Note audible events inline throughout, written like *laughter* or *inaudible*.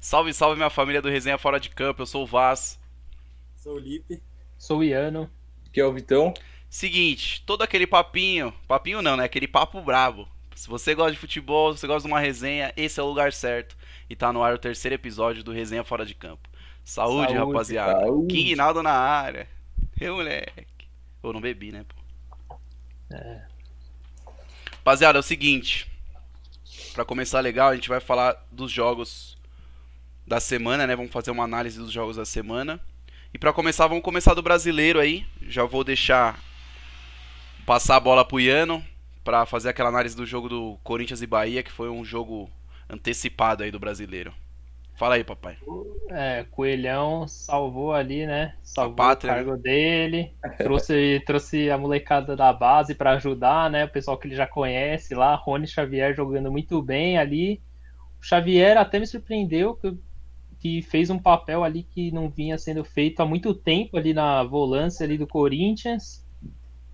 Salve, salve minha família do Resenha Fora de Campo, eu sou o Vaz. Sou o Lipe. Sou o Iano. Que é o Vitão. Seguinte, todo aquele papinho, papinho não, né? Aquele papo brabo. Se você gosta de futebol, se você gosta de uma resenha, esse é o lugar certo. E tá no ar o terceiro episódio do Resenha Fora de Campo. Saúde, Saúde, rapaziada. saúde. King Naldo na área. Eu, moleque. Eu não bebi, né, pô? É. Rapaziada, é o seguinte. Pra começar legal, a gente vai falar dos jogos da semana, né? Vamos fazer uma análise dos jogos da semana. E pra começar, vamos começar do brasileiro aí. Já vou deixar passar a bola pro Iano pra fazer aquela análise do jogo do Corinthians e Bahia, que foi um jogo antecipado aí do brasileiro. Fala aí, papai. É, Coelhão salvou ali, né? Salvou pátria, o cargo dele. *laughs* Trouxe, trouxe a molecada da base pra ajudar, né? O pessoal que ele já conhece lá. Rony Xavier jogando muito bem ali. O Xavier até me surpreendeu que, que fez um papel ali que não vinha sendo feito há muito tempo ali na volância ali do Corinthians.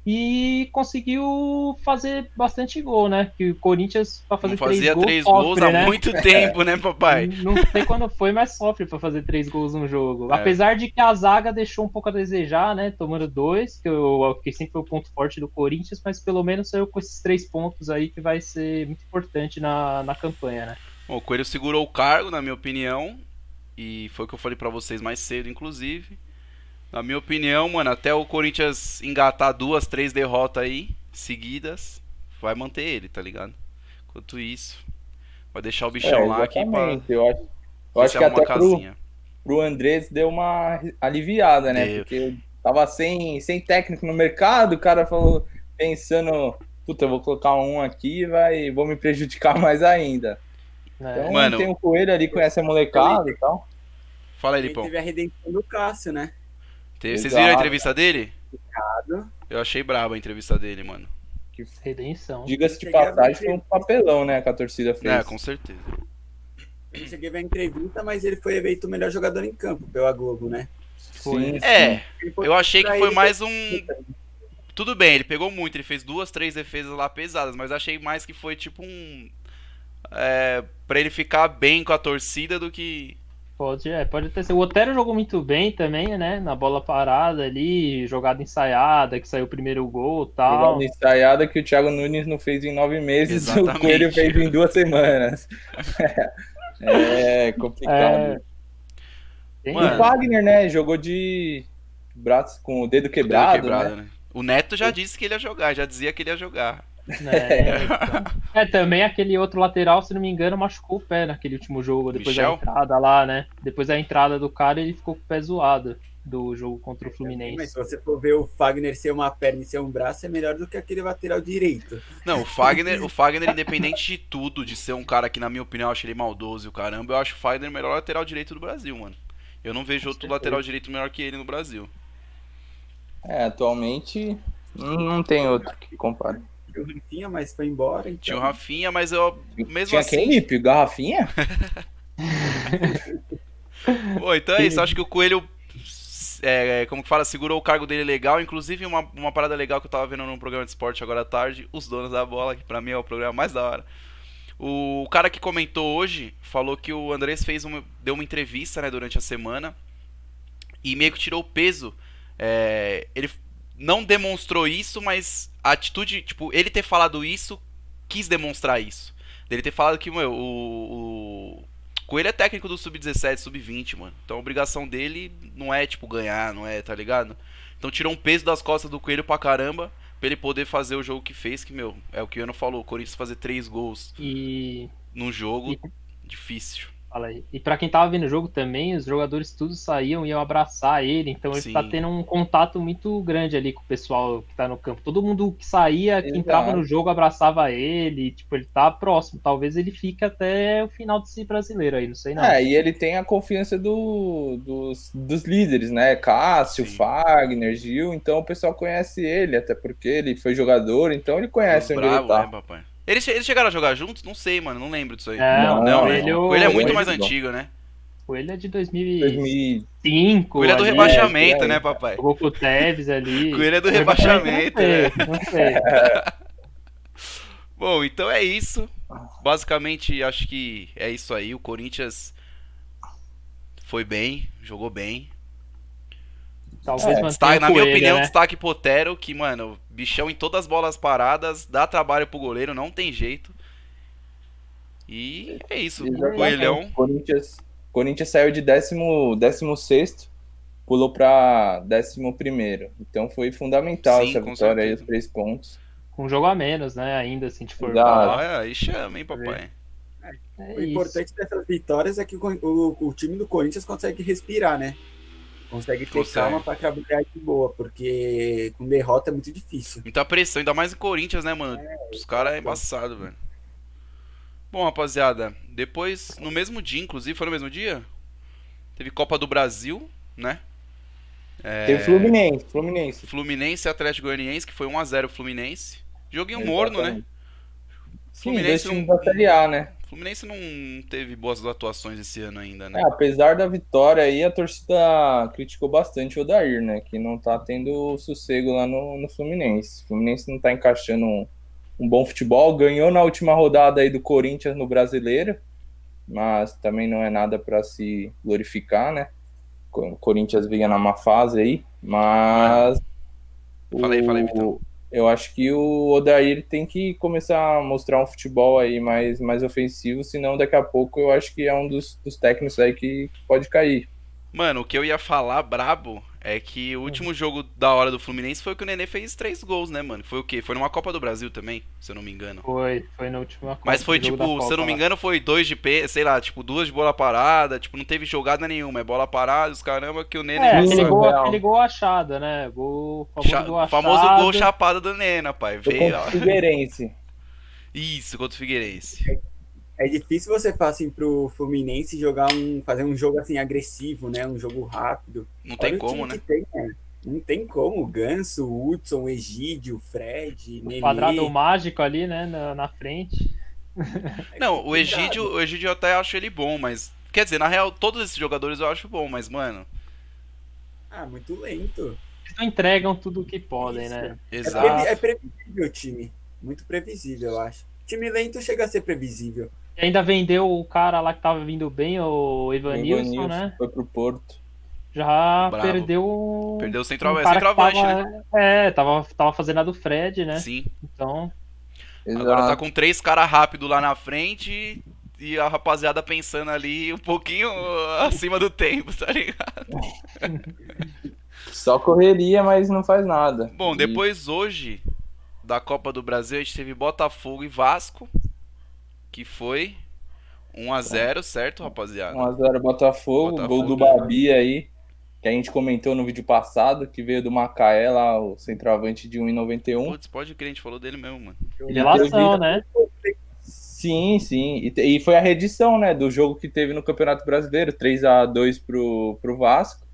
E conseguiu fazer bastante gol, né? Que o Corinthians, pra fazer Não fazia três gols, três gols sofre, há né? muito *laughs* tempo, né, papai? Não sei quando foi, mas sofre pra fazer três gols num jogo. É. Apesar de que a zaga deixou um pouco a desejar, né? Tomando dois, que, eu, que sempre foi o ponto forte do Corinthians, mas pelo menos saiu com esses três pontos aí que vai ser muito importante na, na campanha, né? Bom, o Coelho segurou o cargo, na minha opinião. E foi o que eu falei pra vocês mais cedo, inclusive. Na minha opinião, mano, até o Corinthians engatar duas, três derrotas aí, seguidas, vai manter ele, tá ligado? Enquanto isso, vai deixar o bichão É, lá aqui pra. Eu acho, eu acho que uma até pro, casinha. pro Andrés deu uma aliviada, né? Deu. Porque tava sem, sem técnico no mercado, o cara falou, pensando, puta, eu vou colocar um aqui e vai, vou me prejudicar *laughs* mais ainda. É, Então Mano. tem o Coelho ali, conhece a molecada e tal. Fala aí, Ele Lipão. teve a redenção do Cássio, né? Te- Vocês viram a entrevista dele? Obrigado. Eu achei braba a entrevista dele, mano. redenção. Diga-se de passagem, foi um papelão, né, que a torcida fez. É, com certeza. Eu cheguei a ver a entrevista, mas ele foi eleito o melhor jogador em campo pela Globo, né? Sim, É, eu achei que foi mais um. Tudo bem, ele pegou muito, ele fez duas, três defesas lá pesadas, mas achei mais que foi tipo um. É, pra ele ficar bem com a torcida do que. Pode, é, pode ter sido. O Otero jogou muito bem também, né? Na bola parada ali, jogada ensaiada, que saiu o primeiro gol e tal. Jogada ensaiada que o Thiago Nunes não fez em nove meses, Exatamente. o Coelho fez em duas semanas. *laughs* é complicado. É. Mano. O Wagner, né, jogou de braço com o dedo quebrado, quebrado, né? né? O Neto já disse que ele ia jogar, já dizia que ele ia jogar. É, então. É, também aquele outro lateral, se não me engano, machucou o pé naquele último jogo, depois Michel? da entrada lá, né? Depois da entrada do cara, ele ficou com o pé zoado do jogo contra o Mas Fluminense. se você for ver o Fagner ser uma perna e ser um braço, é melhor do que aquele lateral direito. Não, o Fagner, o Fagner, independente de tudo, de ser um cara que, na minha opinião, eu acho ele maldoso e o caramba, eu acho o Fagner o melhor lateral direito do Brasil, mano. Eu não vejo outro lateral direito melhor que ele no Brasil. É, atualmente não não tem outro que compare. O Rafinha, mas foi embora. Então... Tinha o Rafinha, mas eu, mesmo Tinha assim. quem, Lipe? Garrafinha? *laughs* Pô, então é isso. Acho que o Coelho, é, como que fala, segurou o cargo dele legal. Inclusive, uma, uma parada legal que eu tava vendo num programa de esporte agora à tarde, Os Donos da Bola, que pra mim é o programa mais da hora. O cara que comentou hoje falou que o Andrés fez uma, deu uma entrevista né, durante a semana e meio que tirou o peso. É, ele não demonstrou isso, mas a atitude, tipo, ele ter falado isso quis demonstrar isso. Dele ter falado que, meu, o, o Coelho é técnico do Sub-17, Sub-20, mano. Então a obrigação dele não é, tipo, ganhar, não é, tá ligado? Então tirou um peso das costas do Coelho pra caramba, pra ele poder fazer o jogo que fez, que, meu, é o que o Ano falou, o Corinthians fazer três gols E, num jogo, E- difícil. Fala aí. E pra quem tava vendo o jogo também, os jogadores todos saíam e iam abraçar ele, então ele Sim. tá tendo um contato muito grande ali com o pessoal que tá no campo. Todo mundo que saía, que Exato. entrava no jogo, abraçava ele, tipo, ele tá próximo. Talvez ele fique até o final desse brasileiro aí, não sei não. É, e ele tem a confiança do, dos, dos líderes, né? Cássio, Sim. Fagner, Gil, então o pessoal conhece ele, até porque ele foi jogador, então ele conhece onde Bravo, ele tá. né, papai? Eles, eles chegaram a jogar juntos? Não sei, mano, não lembro disso aí. Não, não, o né? Coelho- O Coelho é muito Coelho mais é antigo, né? Ele é de 2005. 2000, Coelho é do ali, rebaixamento, é, né, papai? Jogou com o Tevez ali. Coelho é do rebaixamento, Não né? sei, não sei. *laughs* Bom, então é isso. Basicamente, acho que é isso aí. O Corinthians foi bem, jogou bem. Talvez É, Destaque, na minha Coelho, opinião, né? destaque pro Otero, que, mano, bichão em todas as bolas paradas, dá trabalho pro goleiro, não tem jeito. E é isso, o. Coelhão. Corinthians, Corinthians saiu de décimo, décimo sexto, pulou para décimo primeiro. Então foi fundamental Sim, essa vitória aí, certeza. os três pontos. Com um jogo a menos, né? Ainda assim, de for Exato. Olha, aí chama, hein, papai. É O isso. importante dessas vitórias é que o, o- o time do Corinthians consegue respirar, né? Consegue ter Consegue. calma pra trabalhar de boa, porque com derrota é muito difícil. Muita pressão, ainda mais em Corinthians, né, mano? Os caras é embaçado, velho. Bom, rapaziada, depois, no mesmo dia, inclusive, foi no mesmo dia? Teve Copa do Brasil, né? É, Teve Fluminense, Fluminense. Fluminense e Atlético Goianiense, que foi 1x0 Fluminense. Joguinho morno, né? Exatamente. Sim, Fluminense não- da Série A, né? Fluminense não teve boas atuações esse ano ainda, né? É, apesar da vitória aí, a torcida criticou bastante o Odair, né? Que não tá tendo sossego lá no, no Fluminense. O Fluminense não tá encaixando um, um bom futebol. Ganhou na última rodada aí do Corinthians no Brasileiro, mas também não é nada para se glorificar, né? O Corinthians vinha na má fase aí, mas. O- fala aí, Vitão. Eu acho que o Odair tem que começar a mostrar um futebol aí mais, mais ofensivo, senão daqui a pouco eu acho que é um dos, dos técnicos aí que pode cair. Mano, o que eu ia falar brabo é que o último jogo da hora do Fluminense foi que o Nenê fez três gols, né, mano? Foi o quê? Foi numa Copa do Brasil também, se eu não me engano. Foi, foi na última Copa, Mas foi tipo, se eu não me engano, foi dois de P, sei lá, tipo, duas de bola parada, tipo, não teve jogada nenhuma, é bola parada, os caramba que o Nenê É, aquele gol, aquele gol achado, né? Gol, famoso Cha- gol achado. famoso gol chapado do Nena, pai. Veio, contra o. Figueirense. *laughs* Isso, contra o Figueirense. É difícil você falar assim pro Fluminense jogar um. fazer um jogo assim agressivo, né? Um jogo rápido. Não tem Olha o como, né? tem, né? Não tem como. O Ganso, o Hudson, o Egídio, o Fred, O Nenê. quadrado mágico ali, né? Na, na frente. *laughs* Não, o complicado. Egídio, o Egídio eu até acho ele bom, mas. Quer dizer, na real, todos esses jogadores eu acho bom, mas, mano. Ah, muito lento. Eles não entregam tudo o que podem, Isso. né? É, Exato. previ- é previsível o time. Muito previsível, eu acho. Time lento chega a ser previsível. E ainda vendeu o cara lá que tava vindo bem, o Evanilson, né? Foi pro Porto. Já Bravo. perdeu. Perdeu o um central, cara que centroavante, tava, né? É, tava, tava fazendo a do Fred, né? Sim. Então, Agora tá Exato. com três caras rápidos lá na frente e a rapaziada pensando ali um pouquinho *laughs* acima do tempo, tá ligado? *laughs* Só correria, mas não faz nada. Bom, E depois hoje da Copa do Brasil a gente teve Botafogo e Vasco, que foi 1x0, certo, rapaziada? 1x0 Botafogo, Botafogo. gol do Babi aí, que a gente comentou no vídeo passado, que veio do Macaé lá, o centroavante de 1,91. Putz, pode crer, a gente falou dele mesmo, mano. revelação, né? Sim, sim. E, e foi a reedição, né, do jogo que teve no Campeonato Brasileiro, 3 a 2 pro, pro Vasco.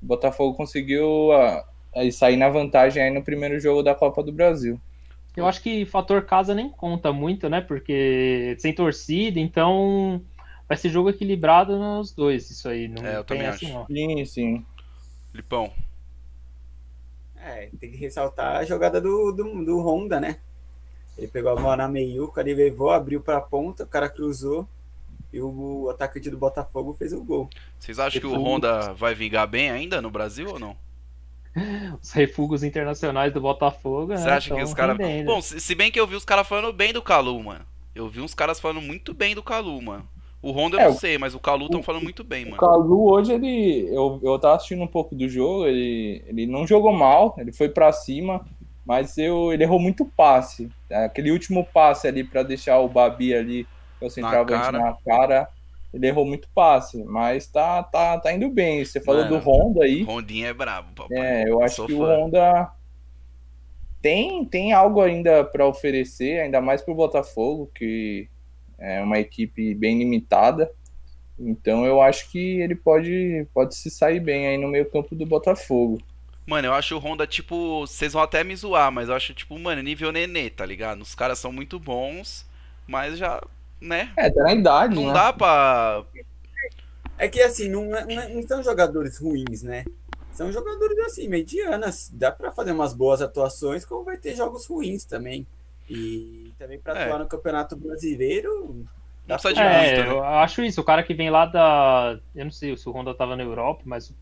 O Botafogo conseguiu ah, aí sair na vantagem aí no primeiro jogo da Copa do Brasil. Eu acho que fator casa nem conta muito, né? Porque sem torcida, então vai ser jogo equilibrado nos dois, isso aí. Não É, eu tem também assim, acho. não. Sim, sim. Lipão. É, tem que ressaltar a jogada do, do, do Honda, né? Ele pegou a bola na meiuca, ele levou, abriu pra ponta, o cara cruzou e o atacante do Botafogo fez o gol. Vocês acham que o Depois- Honda vai vingar bem ainda no Brasil ou não? *laughs* Os refugos internacionais do Botafogo, Você né? acha que os caras. Bom, se, bem que eu vi os caras falando bem do Calu, mano. Eu vi uns caras falando muito bem do Calu, mano. O Honda eu É, não o- sei, mas o Calu estão falando muito bem, O mano. Calu hoje, ele. Eu, eu tava assistindo um pouco do jogo, ele, ele não jogou mal, ele foi pra cima, mas eu, ele errou muito passe. Aquele último passe ali pra deixar o Babi ali, que é o centroavante cara. na cara, ele errou muito passe, mas tá, tá, tá indo bem. Você falou Mano, do Honda aí. Rondinha é brabo, papai. É, eu acho Sou que o fã. Honda tem, tem algo ainda para oferecer, ainda mais pro Botafogo, que é uma equipe bem limitada. Então eu acho que ele pode, pode se sair bem aí no meio-campo do Botafogo. Mano, eu acho o Honda, tipo, vocês vão até me zoar, mas eu acho, tipo, mano, nível nenê, tá ligado? Os caras são muito bons, mas já, né? É, tá na idade, Não né? dá pra. É que assim, não, é- não, é- não são jogadores ruins, né? São jogadores assim, medianas. Dá pra fazer umas boas atuações, como vai ter jogos ruins também. E também pra É. atuar no Campeonato Brasileiro, Não precisa de É, muito, eu né? acho isso. O cara que vem lá da. Eu não sei se o Honda tava na Europa, mas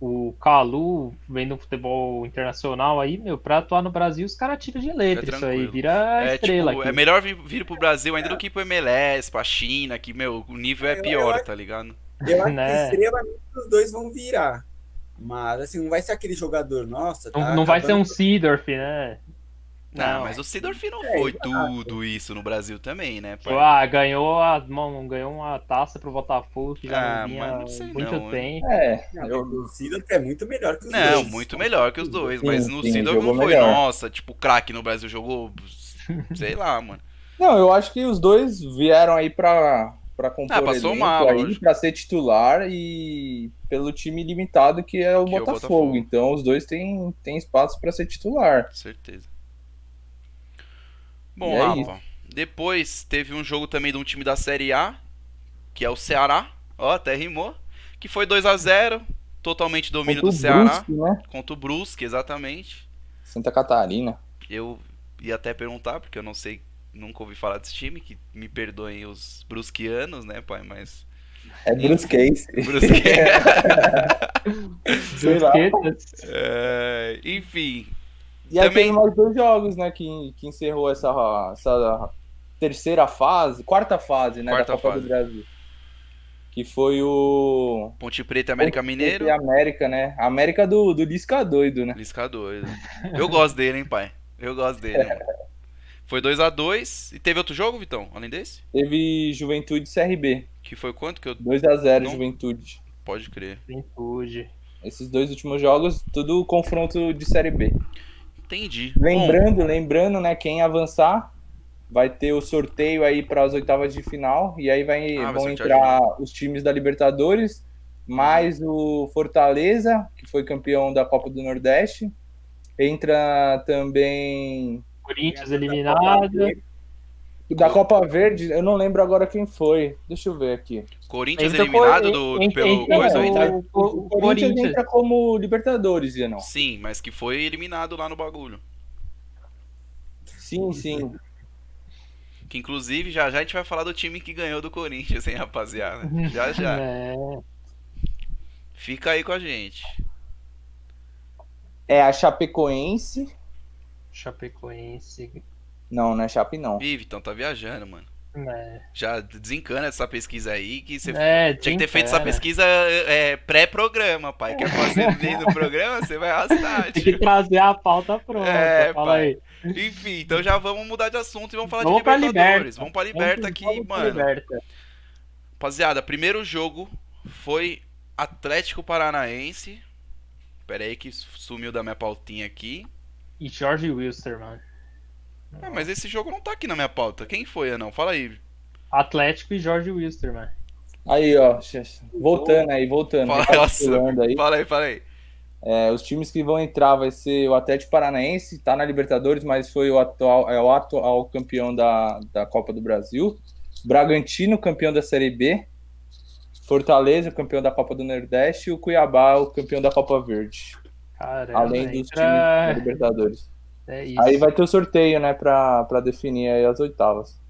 o Calu vem do futebol internacional aí, meu, pra atuar no Brasil, os caras tiram de letra. isso aí vira É, estrela tipo, aqui. é melhor vir, vir pro Brasil ainda do que ir pro MLS, pra China, que, meu, o nível é Eu- pior, eu- tá ligado? Eu acho Né? que extremamente os dois vão virar. Mas, assim, não vai ser aquele jogador, nossa, Não, tá não vai ser um Seedorf, né? Não, Não. mas o Sidorf não É, foi tudo isso no Brasil também, né? Tipo, ah, ganhou, a, mano, ganhou uma taça pro Botafogo que já Ah, não vinha não sei muito não, tempo. É, Não, eu, O Sidorf é muito melhor que os Não, dois. muito melhor que os dois, Sim, mas no Sidorf não foi, melhor. nossa, tipo, craque no Brasil jogou, *laughs* sei lá, mano. Não, eu acho que os dois vieram aí pra, pra compor Ah, passou elenco mal, aí, pra ser titular e pelo time limitado que é o, Que é o Botafogo. Botafogo. Então os dois têm, têm espaço pra ser titular. Certeza. Bom, é Rafa, depois teve um jogo também de um time da Série A, que é o Ceará, ó, até rimou, que foi 2 a 0 totalmente domínio Contra do o Ceará, Brusque, né? contra o Brusque, exatamente. Santa Catarina. Eu ia até perguntar, porque eu não sei, nunca ouvi falar desse time, que me perdoem os brusquianos, né, pai, mas... É *laughs* *laughs* lá. Brusquetas. É, enfim, E aí Também- teve mais dois jogos, né, que, que encerrou essa, essa terceira fase, quarta fase, né, Quarta da Copa fase. do Brasil. Que foi o... Ponte Preta e América Mineiro, E América, né? A América do, do Lisca doido, né? Lisca doido. Eu gosto dele, hein, pai. Eu gosto dele, mano. Foi 2 a 2 E teve outro jogo, Vitão? Além desse? Teve Juventude e CRB. Que foi quanto que eu... 2x0 Não. Juventude. Pode crer. Juventude. Esses dois últimos jogos, tudo confronto de Série B. Entendi. Bom, Lembrando, lembrando, né, quem avançar vai ter o sorteio aí para as oitavas de final e aí vai, Ah, vão entrar os times da Libertadores, mais o Fortaleza, que foi campeão da Copa do Nordeste. Entra também Corinthians eliminado. Da Copa Verde, eu não lembro agora quem foi. Deixa eu ver aqui. Corinthians Então, eliminado do, en- pelo en- coisa entra- o- o O Corinthians Corinthians. entra como Libertadores, não. Sim, mas que foi eliminado lá no bagulho. Sim, sim. Que inclusive já já a gente vai falar do time que ganhou do Corinthians, hein, rapaziada. Já já. *laughs* É, Fica aí com a gente. É a Chapecoense. Chapecoense. Não, não é Chape, não. Ih, Vitão, tá viajando, mano. É, Já desencana essa pesquisa aí que você é, tinha que ter feito essa pesquisa é, pré-programa, pai. Quer fazer *laughs* meio do programa, você vai arrastar. Tem que trazer a pauta pronta. É, fala pai. aí. Enfim, então já vamos mudar de assunto e vamos falar Vamos de Libertadores. Liberta. Vamos pra Liberta aqui, Vamos pra mano. Liberta. Rapaziada, primeiro jogo foi Atlético Paranaense. Pera aí que sumiu da minha pautinha aqui. E Jorge Wilster, mano. Ah, mas esse jogo não tá aqui na minha pauta. Quem foi, Anão? Fala aí. Atlético e Jorge Wilster, mano. Aí, ó. Voltando aí, voltando. Fala, recapitulando aí. fala aí, fala aí. É, os times que vão entrar vai ser o Atlético Paranaense, tá na Libertadores, mas foi o atual, é o atual campeão da, da Copa do Brasil. Bragantino, campeão da Série B. Fortaleza, campeão da Copa do Nordeste. E o Cuiabá, o campeão da Copa Verde. Caramba, além dos times entra- da Libertadores. É isso. Aí vai ter o sorteio, né, pra, pra definir aí as oitavas.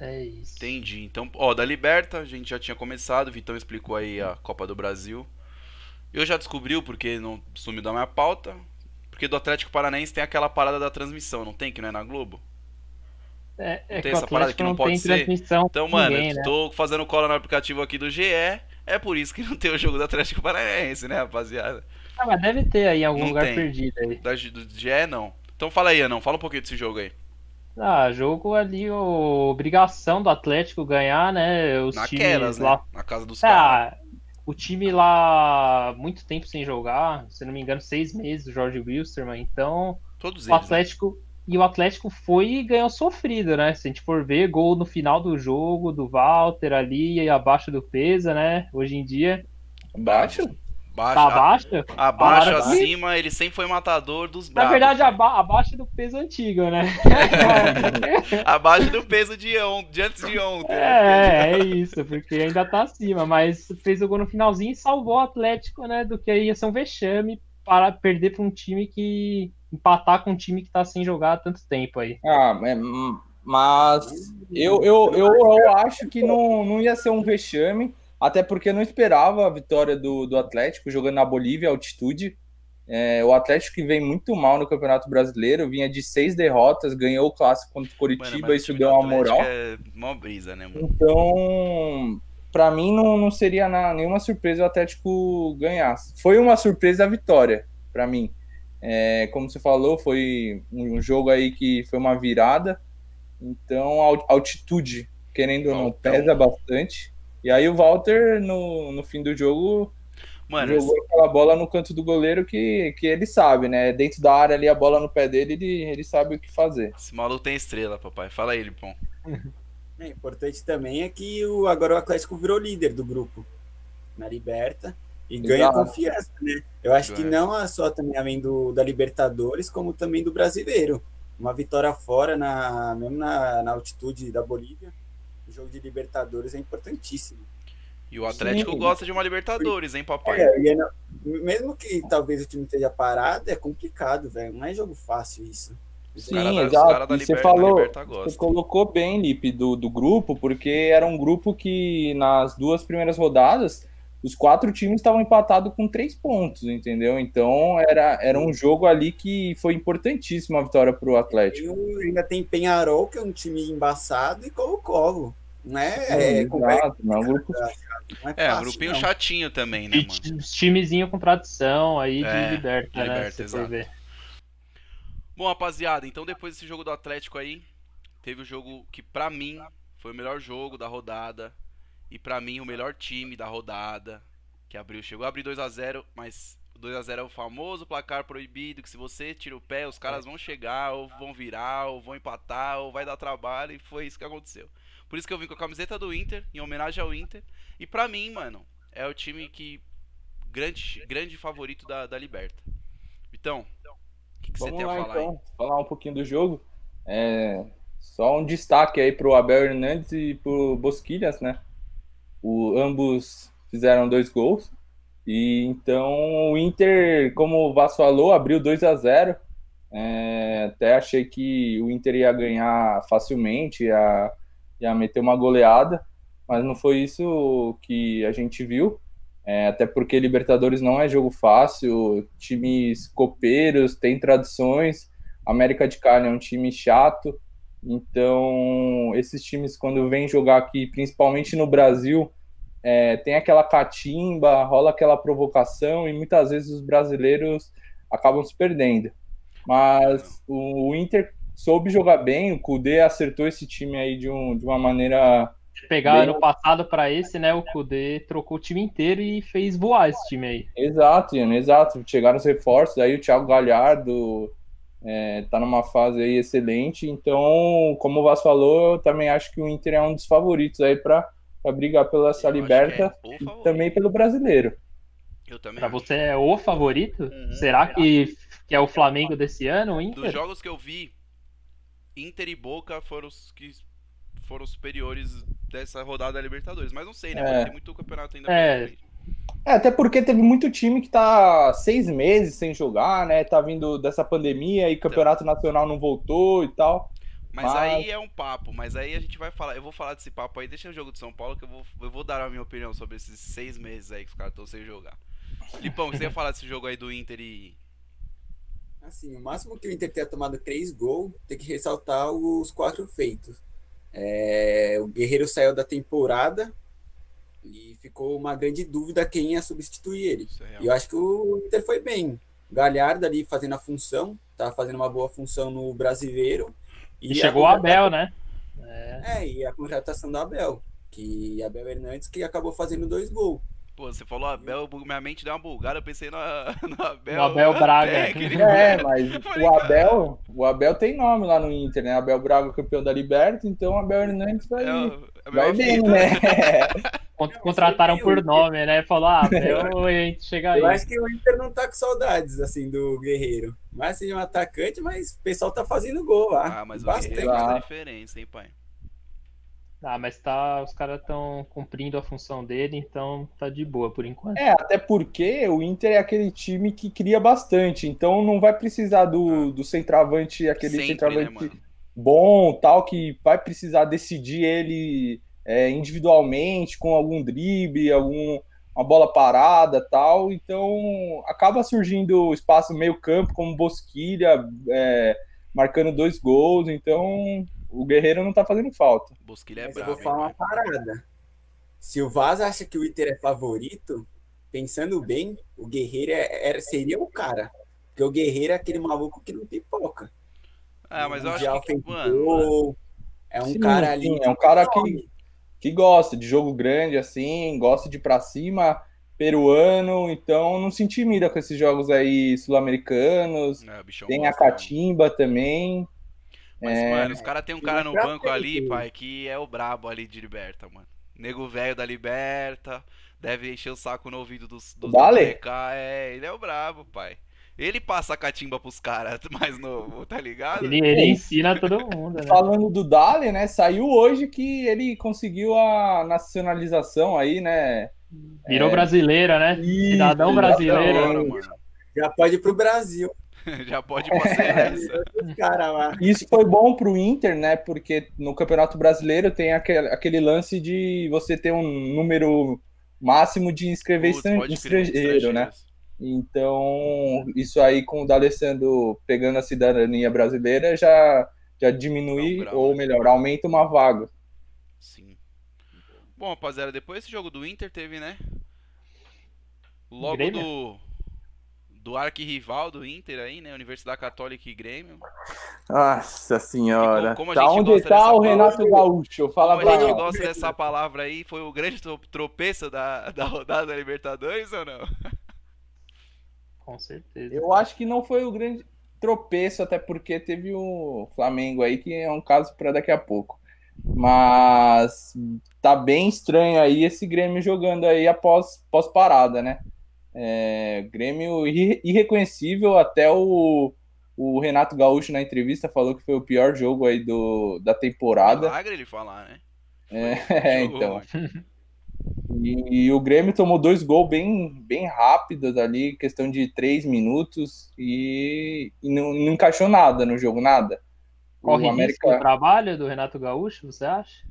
É isso. Entendi. Então, ó, da Liberta, a gente já tinha começado, o Vitão explicou aí a Copa do Brasil. Eu já descobri porque não sumiu da minha pauta. Porque do Atlético Paranaense tem aquela parada da transmissão, não tem? Que não é na Globo? É, é tem essa parada que não não pode tem ser? Então, mano, ninguém, eu né? tô fazendo cola no aplicativo aqui do GE. É por isso que não tem o jogo do Atlético Paranaense, né, rapaziada? Ah, mas deve ter aí em algum Não lugar tem. perdido aí. Da, do GE, não. Então fala aí, Anão. Fala um pouquinho desse jogo aí. Ah, jogo ali, o... obrigação do Atlético ganhar, né? Os Naquelas, times né? lá. Na casa dos caras. Ah, o time lá, muito tempo sem jogar, se não me engano, seis meses, o Jorge Wilstermann. Então, Todos o eles. né? Atlético. E o Atlético foi e ganhou sofrido, né? Se a gente for ver, gol no final do jogo, do Walter ali, abaixo do peso, né? Hoje em dia. Baixo? Baixo, Tá a- abaixo? abaixo, Falaram aqui? acima, ele sempre foi matador dos Na bravos. verdade, aba abaixo do peso antigo, né? *laughs* Abaixo do peso de, on... de antes de ontem. né? É, é isso, porque ainda tá acima, mas fez o gol no finalzinho e salvou o Atlético, né, do que ia ser um vexame para perder para um time que empatar com um time que tá sem jogar há tanto tempo aí. Ah, é, Mas eu, eu, eu, eu acho que não, não ia ser um vexame, até porque eu não esperava a vitória do, do Atlético jogando na Bolívia, altitude. É, o Atlético que vem muito mal no Campeonato Brasileiro, vinha de seis derrotas, ganhou o clássico contra o Curitiba, Mano, isso deu uma moral. É mó brisa, né, mano? Então, para mim não, não seria na, nenhuma surpresa o Atlético ganhar. Foi uma surpresa a vitória, para mim. É, como você falou, foi um jogo aí que foi uma virada. Então, a altitude, querendo ou não, pesa bastante. E aí o Walter, no, no fim do jogo, Mano, jogou esse- aquela bola no canto do goleiro que, que ele sabe, né? Dentro da área ali, a bola no pé dele, ele, ele sabe o que fazer. esse maluco tem estrela, papai. Fala aí, Lipão. É importante também é que o, agora o Atlético virou líder do grupo na Liberta e ganha Exato. confiança, né? Eu acho que Ganha. não é só também além do, da Libertadores, como também do brasileiro. Uma vitória fora, na, mesmo na, na altitude da Bolívia, jogo de Libertadores é importantíssimo. E o Atlético Sim. gosta de uma Libertadores, hein, papai? É, e é mesmo que talvez o time esteja parado, é complicado, velho. Não é jogo fácil isso. Os Sim, cara da- exato. cara E você Liber- falou, Você colocou bem, Lipe, do, do grupo, porque era um grupo que nas duas primeiras rodadas os quatro times estavam empatados com três pontos, entendeu? Então era, era um jogo ali que foi importantíssimo a vitória para o E Atlético. o- ainda tem Penharol, que é um time embaçado, e Colo-Colo. Não é, é, exato, não é um grupo não é É, um fácil, grupinho não. chatinho também, né, mano? timezinho com tradição aí de É, Liberta, de né? Liberta, se for exato. ver. Bom, rapaziada, então depois desse jogo do Atlético aí, teve o jogo que pra mim foi o melhor jogo da rodada e pra mim o melhor time da rodada, que abriu, chegou a abrir 2 a 0, mas o 2 a 0 é o famoso placar proibido, que se você tira o pé, os caras vão chegar, ou vão virar, ou vão empatar, ou vai dar trabalho, e foi isso que aconteceu. Por isso que eu vim com a camiseta do Inter, em homenagem ao Inter, e pra mim, mano, é o time que grande grande favorito da, da Liberta. Então, o que, que você tem lá a falar aí? então, falar um pouquinho do jogo. É, só um destaque aí pro Abel Hernandes e pro Bosquilhas, né? O, ambos fizeram dois gols. E então o Inter, como o Vasco falou, abriu 2 a 0 É, até achei que o Inter ia ganhar facilmente, ia, ia meter uma goleada, mas não foi isso que a gente viu. É, até porque Libertadores não é jogo fácil, times copeiros, tem tradições. América de Cali é um time chato, então esses times, quando vêm jogar aqui, principalmente no Brasil, é, tem aquela catimba, rola aquela provocação e muitas vezes os brasileiros acabam se perdendo. Mas o, o Inter soube jogar bem, o Kudê acertou esse time aí de, um, de uma maneira Se pegar Bem- ano passado pra esse, né? O Kudê trocou o time inteiro e fez voar esse time aí. Exato, Ian, exato. Chegaram os reforços, aí o Thiago Galhardo é, tá numa fase aí excelente. Então, como o Vasco falou, eu também acho que o Inter é um dos favoritos aí para brigar pela essa que liberta é e também pelo brasileiro. Eu também. Pra acho. você é o favorito? Uhum. Será que, que é o Flamengo desse ano, o Dos Inter? jogos que eu vi, Inter e Boca foram os que foram superiores dessa rodada da Libertadores. Mas não sei, né? É. Tem muito campeonato ainda É. É, até porque teve muito time que tá seis meses sem jogar, né? Tá vindo dessa pandemia e campeonato nacional não voltou e tal. Mas Mas- aí é um papo, mas aí a gente vai falar. Eu vou falar desse papo aí, deixa o jogo de São Paulo, que eu vou, eu vou dar a minha opinião sobre esses seis meses aí que os caras estão sem jogar. Lipão, você ia falar desse jogo aí do Inter e. Assim, o máximo que o Inter tenha tomado três gols, tem que ressaltar os quatro feitos. É, o Guerreiro saiu da temporada e ficou uma grande dúvida quem ia substituir ele. É. E eu acho que o Inter foi bem. Galhardo ali fazendo a função, tá fazendo uma boa função no brasileiro. E chegou o a Abel, né? É, e a contratação do Abel, que Abel Hernandes que acabou fazendo dois gols. Pô, você falou Abel, minha mente deu uma bugada, eu pensei no, *laughs* no Abel. No *laughs* Abel Braga. técnico. É, mas Falei, o Abel, o Abel tem nome lá no Inter, né? Abel Braga campeão da Liberta, então o Abel Hernandes vai, É, o- é vai bem, né? *laughs* Con- Contrataram por nome, né? Falou, ah, Abel, a gente chega aí. Eu acho que o Inter não tá com saudades, assim, do Guerreiro. Mas seja um atacante, mas o pessoal tá fazendo gol lá. Ah, mas o Bastante. Guerreiro faz a Ah. diferença, hein, pai? Ah, mas tá, os caras estão cumprindo a função dele, então tá de boa por enquanto. É, até porque o Inter é aquele time que cria bastante, então não vai precisar do, do centroavante, aquele Sempre, centroavante né, bom, tal, que vai precisar decidir ele é, individualmente, com algum drible, algum, uma bola parada tal. Então acaba surgindo espaço meio campo, como Bosquilha, é, marcando dois gols. Então o Guerreiro não tá fazendo falta. Bosquilha é Mas bravo. eu vou falar uma parada. Se o Vaz acha que o Inter é favorito, pensando bem, o Guerreiro é, era, seria o cara. Porque o Guerreiro é aquele maluco que não pipoca. Ah, mas eu acho que, fez mano, é um Sim, cara ali. sim, é um cara que, que gosta de jogo grande, assim, gosta de ir pra cima, peruano, então não se intimida com esses jogos aí sul-americanos. é, Tem a gosta, né? catimba também. Mas, É. mano, os caras tem um cara no banco ali, pai, que é o brabo ali de Liberta, mano. Nego velho da Liberta, deve encher o saco no ouvido dos, dos Dale? BK, É, ele é o brabo, pai. Ele passa a catimba pros caras *laughs* mais novo, tá ligado? Ele, ele ensina todo *laughs* mundo, né? Falando do Dali, né? Saiu hoje que ele conseguiu a nacionalização aí, né? Virou brasileira, né? Cidadão Da brasileiro. Já pode ir pro Brasil. *laughs* Já pode pra ser essa. *laughs* Os caras lá. Isso foi bom pro Inter, né? Porque no Campeonato Brasileiro tem aquele, aquele lance de você ter um número máximo de inscrever Putz, estran- pode crer, estrangeiro, né? Então, isso aí com o D'Alessandro pegando a cidadania brasileira já, já diminui, bravo, ou né? melhor, aumenta uma vaga. Sim. Bom, rapaziada, depois desse jogo do Inter teve, né? Logo Grêmio? do. Do arquirrival do Inter aí, né? Universidade Católica e Grêmio. Nossa senhora. E como- como a tá gente onde gosta tá dessa o Renato Gaúcho? Fala Como a gente gosta dessa palavra aí, foi o grande tro- tropeço da, da rodada da Libertadores ou não? *laughs* Com certeza. Eu acho que não foi o grande tropeço, até porque teve o Flamengo aí, que é um caso para daqui a pouco. Mas tá bem estranho aí esse Grêmio jogando aí após, após parada, né? É, Grêmio irre- irreconhecível, até o, o Renato Gaúcho na entrevista falou que foi o pior jogo aí do, da temporada. Milagre ele falar, né? É, *laughs* Jogo então. E, e o Grêmio tomou dois gols bem, bem rápidos ali, questão de três minutos, e, e não, não encaixou nada no jogo, nada. Corre o risco o trabalho do Renato Gaúcho, você acha?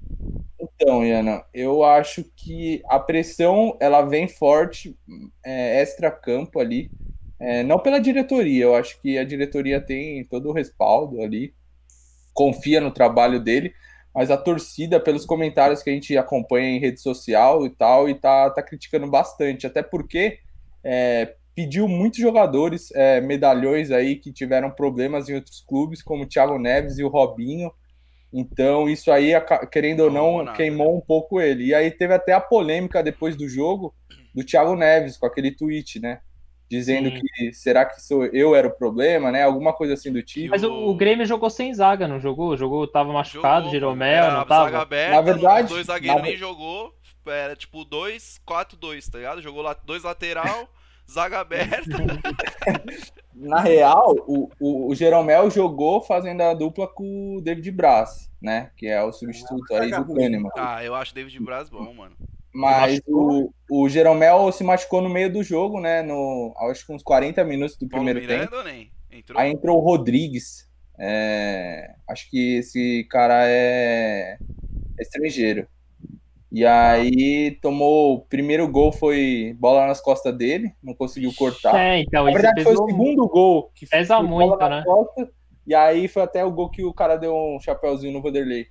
Então, Iana, eu acho que a pressão ela vem forte, é, extra-campo ali, é, não pela diretoria, eu acho que a diretoria tem todo o respaldo ali, confia no trabalho dele, mas a torcida, pelos comentários que a gente acompanha em rede social e tal, e tá, tá criticando bastante, até porque é, pediu muitos jogadores, é, medalhões aí que tiveram problemas em outros clubes, como o Thiago Neves e o Robinho, então, isso aí, querendo ou Não queimou um pouco ele. E aí teve até a polêmica depois do jogo do Thiago Neves, com aquele tweet, né? Dizendo Sim. que será que sou eu era o problema, né? Alguma coisa assim do tipo. Mas o, o Grêmio jogou sem zaga, não jogou? Jogou, tava machucado, Jogou, Jeromel, era não Zaga tava? aberta, Na verdade, os dois zagueiros na- nem jogou. Era tipo 2-4-2, tá ligado? Jogou lá dois lateral, zaga aberta. *laughs* Na real, o, o, o Jeromel jogou fazendo a dupla com o David Braz, né? Que é o substituto aí do Kahneman. Ah, eu acho David Braz bom, mano. Mas o, o Jeromel se machucou no meio do jogo, né? No, acho que uns 40 minutos do Paulo primeiro tempo. Miranda ou nem? Entrou? Aí entrou o Rodrigues. É, acho que esse cara é estrangeiro. E aí tomou o primeiro gol foi bola nas costas dele, não conseguiu cortar. É, então, Na verdade foi o segundo gol que Pesa foi muito, bola né? nas costas, e aí foi até o gol que o cara deu um chapéuzinho no Vanderlei.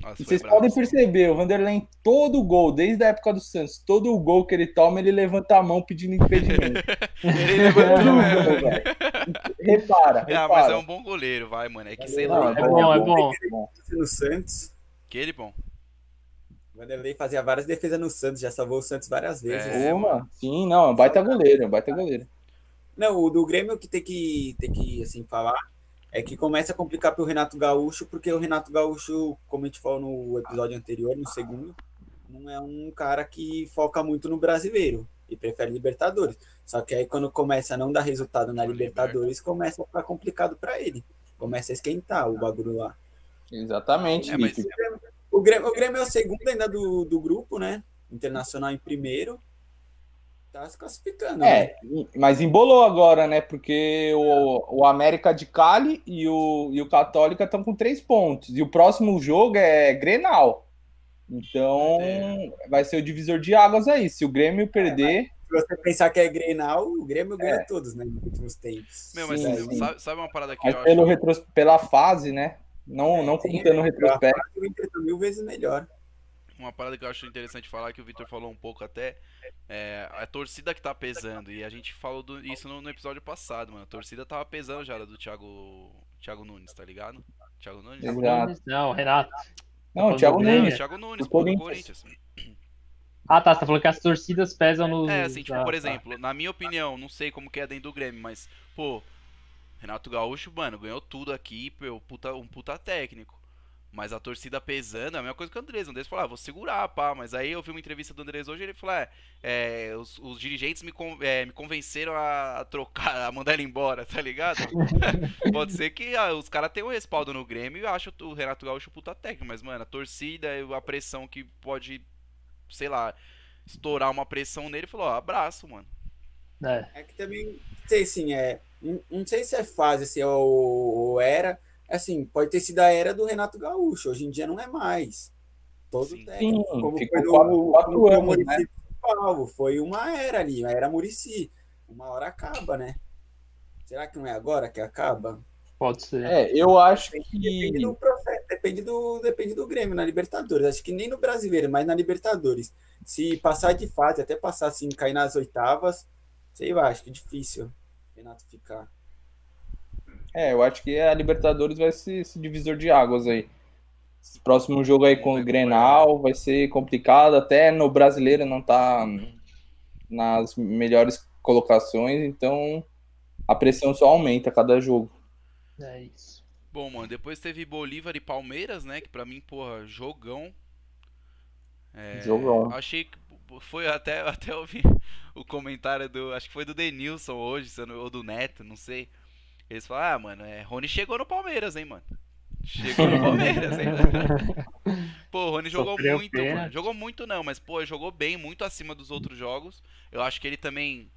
Nossa, vocês brabo, podem perceber, o Vanderlei todo gol, desde a época do Santos, todo o gol que ele toma, ele levanta a mão pedindo impedimento. *laughs* Ele levantou mesmo. velho. repara, repara. Ah, mas é um bom goleiro, vai, mano. É que sei lá. É bom, é bom. No Santos. Aquele bom. O Vanderlei fazia várias defesas no Santos, já salvou o Santos várias vezes. É, Porra, sim, não, é um baita goleiro, é um baita goleiro. Não, o do Grêmio que tem que, tem que assim, falar é que começa a complicar pro Renato Gaúcho, porque o Renato Gaúcho, como a gente falou no episódio anterior, no segundo, não é um cara que foca muito no brasileiro e prefere Libertadores. Só que aí quando começa a não dar resultado na Libertadores, começa a ficar complicado para ele. Começa a esquentar o bagulho lá. Exatamente, É, mas-. O Grêmio, o Grêmio é o segundo ainda do, do grupo, né? Internacional em primeiro. tá se classificando. né? É, mas embolou agora, né? Porque o, o América de Cali e o, e o Católica estão com três pontos. E o próximo jogo é Grenal. Então vai ser o divisor de águas aí. Se o Grêmio perder. Se você pensar que é Grenal, o Grêmio ganha todos, né? Nos últimos tempos. Meu, mas Sim, sabe, sim. sabe uma parada que Mas eu pelo acho. retros... pela fase, né? Não, não Tem- contando o retrospecto. Tá mil vezes melhor. Uma parada que eu acho interessante falar, que o Victor falou um pouco até, é a torcida que tá pesando. E a gente falou do- isso no, no episódio passado, mano. A torcida tava pesando já do Thiago, Thiago Nunes, tá ligado? Thiago Nunes? Exato. Não, Renato. Não, o Thiago Não? Nunes. Thiago Nunes, Do Corinthians. Corinthians. Ah, tá. Você tá falando que as torcidas pesam no. É, assim, tipo, Ah, por tá. exemplo, na minha opinião, não sei como que é dentro do Grêmio, mas, pô, Renato Gaúcho, mano, ganhou tudo aqui, pô, puta, um puta técnico. Mas a torcida pesando é a mesma coisa que o Andrés. O Andrés falou, ah, vou segurar, pá. Mas aí eu vi uma entrevista do Andrés hoje ele falou, é, é, os, os dirigentes me, con- é, me convenceram a, a trocar, a mandar ele embora, *laughs* tá ligado? *laughs* Pode ser que ah, os caras tenham respaldo no Grêmio e eu acho o Renato Gaúcho puta técnico. Mas, mano, a torcida, a pressão que pode, sei lá, estourar uma pressão nele, falou, ó, abraço, mano. É. É que também, não sei assim, é. Não, não sei se é fase, se é o, o era. Assim, pode ter sido a era do Renato Gaúcho. Hoje em dia não é mais. Todo Sim. técnico. Como ficou foi quatro- quatro anos, né? Paulo. Foi uma era ali, uma era Murici. Uma hora acaba, né? Será que não é agora que acaba? Pode ser. É, eu acho Depende que. do processo, depende do, depende do Grêmio na Libertadores. Acho que nem no brasileiro, mas na Libertadores. Se passar de fase, até passar assim, cair nas oitavas, sei lá, acho que é difícil Renato ficar. É, eu acho que a Libertadores vai ser esse divisor de águas aí. Esse próximo jogo aí com o Grenal vai ser complicado, até no brasileiro não tá nas melhores colocações, então a pressão só aumenta a cada jogo. É isso. Bom, mano, depois teve Bolívar e Palmeiras, né? Que pra mim, porra, jogão. É, Jogão. Achei que foi até, *laughs* até ouvi o comentário do. Acho que foi do Denilson hoje, ou do Neto, não sei. Eles falaram, ah, mano, é, Rony chegou no Palmeiras, hein, mano. Chegou no *laughs* Palmeiras, hein? *laughs* Pô, o Rony jogou Sofreu muito, mano. Jogou muito não, mas, pô, jogou bem, muito acima dos outros jogos. Eu acho que ele também.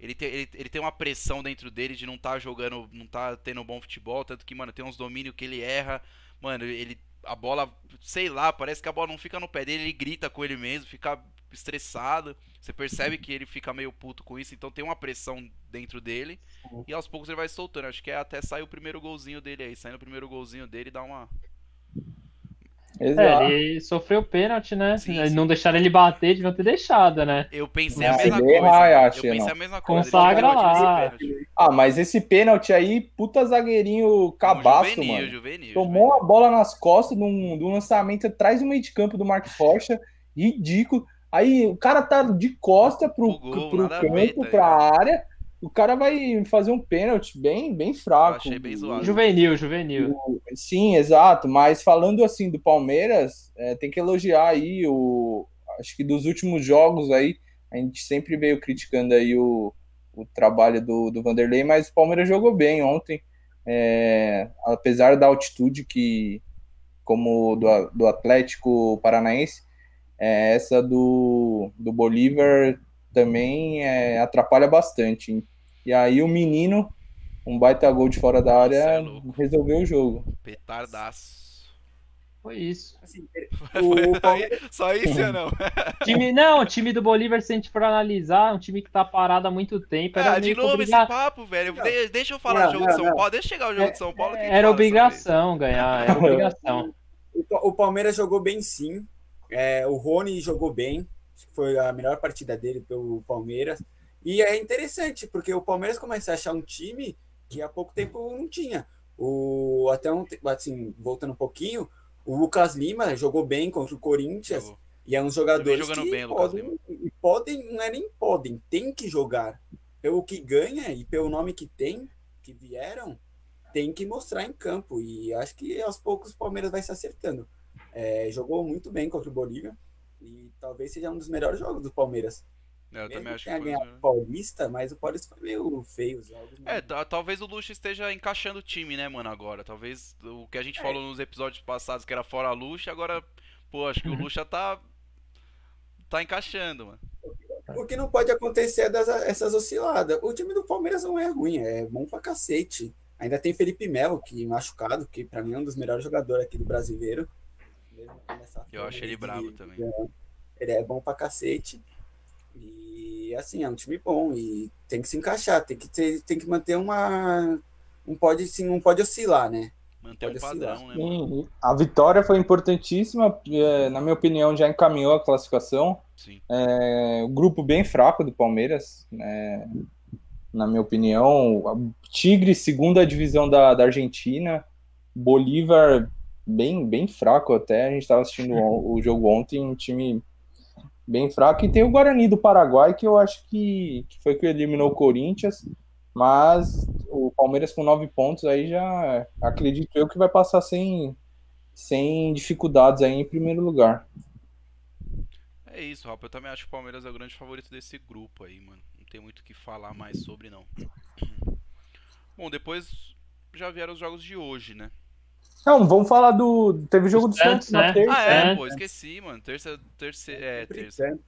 Ele tem, ele, ele tem uma pressão dentro dele de não tá jogando, não tá tendo bom futebol, tanto que, mano, tem uns domínios que ele erra. Mano, ele. A bola, sei lá, parece que a bola não fica no pé dele, ele grita com ele mesmo, fica estressado. Você percebe que ele fica meio puto com isso, então tem uma pressão dentro dele. E aos poucos ele vai soltando. Acho que é até sair o primeiro golzinho dele aí. Saindo o primeiro golzinho dele, dá uma. Exato. É, ele sofreu pênalti, né? Sim, sim. Não deixaram ele bater, deviam ter deixado, né? Eu pensei Não, a mesma coisa. eu pensei não. a mesma coisa. Consagra lá. Ah, mas esse pênalti aí, puta zagueirinho cabaço, juvenil, mano. juvenil. Tomou a bola nas costas de um, de um lançamento atrás do meio de campo do Marcos Rocha, ridículo. Aí o cara tá de costa pro, gol, pro tá pra área. O cara vai fazer um pênalti bem, bem fraco. Eu achei bem zoado. Juvenil, juvenil. Sim, exato. Mas falando assim do Palmeiras, é, tem que elogiar aí o. Acho que dos últimos jogos aí, a gente sempre veio criticando aí o, o trabalho do, do Vanderlei, mas o Palmeiras jogou bem ontem. É, apesar da altitude que, como do, do Atlético Paranaense, é, essa do, do Bolívar também é, atrapalha bastante. E aí o menino, um baita gol de fora da Nossa, é área, louco. resolveu o jogo. Petardaço. Foi isso. Assim, *laughs* Foi o só, Palmeiras, só isso ou não? *laughs* Time, não, o time do Bolívar, se a gente for analisar, é um time que tá parado há muito tempo. Era Ah, de novo esse obriga- papo, velho. Não. Deixa eu falar Não, do jogo não, de São não. Paulo. Deixa chegar o jogo de São Paulo. Era obrigação ganhar, era obrigação. *laughs* o Palmeiras jogou bem sim. É, o Rony jogou bem. Foi a melhor partida dele pelo Palmeiras. E é interessante, porque o Palmeiras começa a achar um time que há pouco tempo não tinha. O, até um, assim, voltando um pouquinho, o Lucas Lima jogou bem contra o. Corinthians. Jogou. E é uns jogadores jogando que bem, podem, podem, não é nem podem, tem que jogar. Pelo que ganha e pelo nome que tem, que vieram, tem que mostrar em campo. E acho que aos poucos o Palmeiras vai se acertando. É, jogou muito bem contra o Bolívia e talvez seja um dos melhores jogos do Palmeiras. É, Eu Mesmo também acho que foi. ganhado o Paulista, mas o Paulista foi meio feio os jogos. É, né? ta- talvez o Luxo esteja encaixando o time, né, mano, agora. Talvez o que a gente É. falou nos episódios passados que era fora Luxo, agora, pô, acho que o Luxa tá tá encaixando, mano. O que não pode acontecer é das, essas osciladas. O time do Palmeiras não é ruim, é bom pra cacete. Ainda tem Felipe Melo, que machucado, que pra mim é um dos melhores jogadores aqui do brasileiro. Eu acho ele brabo também. Ele é bom pra cacete. E assim, é um time bom. E tem que se encaixar, tem que, ter, tem que manter uma. Não pode, sim, não pode oscilar, né? Manter pode um padrão, oscilar. né? Mano? A vitória foi importantíssima, é, na minha opinião, já encaminhou a classificação. Sim. É, o grupo bem fraco do Palmeiras, né? na minha opinião. Tigre, segunda divisão da, da Argentina. Bolívar, bem, bem fraco até. A gente estava assistindo o, o, jogo ontem, um time bem fraco. E tem o Guarani do Paraguai, que eu acho que, que foi que eliminou o Corinthians. Mas o Palmeiras com nove pontos aí já acredito eu que vai passar sem, sem dificuldades aí em primeiro lugar. É isso, Rafa. Eu também acho que o Palmeiras é o grande favorito desse grupo aí, mano tem muito o que falar mais sobre, não. Bom, depois já vieram os jogos de hoje, né? Não, vamos falar do. Teve jogo do Santos, né? na terça. Ah, é, pô, esqueci, mano. Terça. terça é, terça.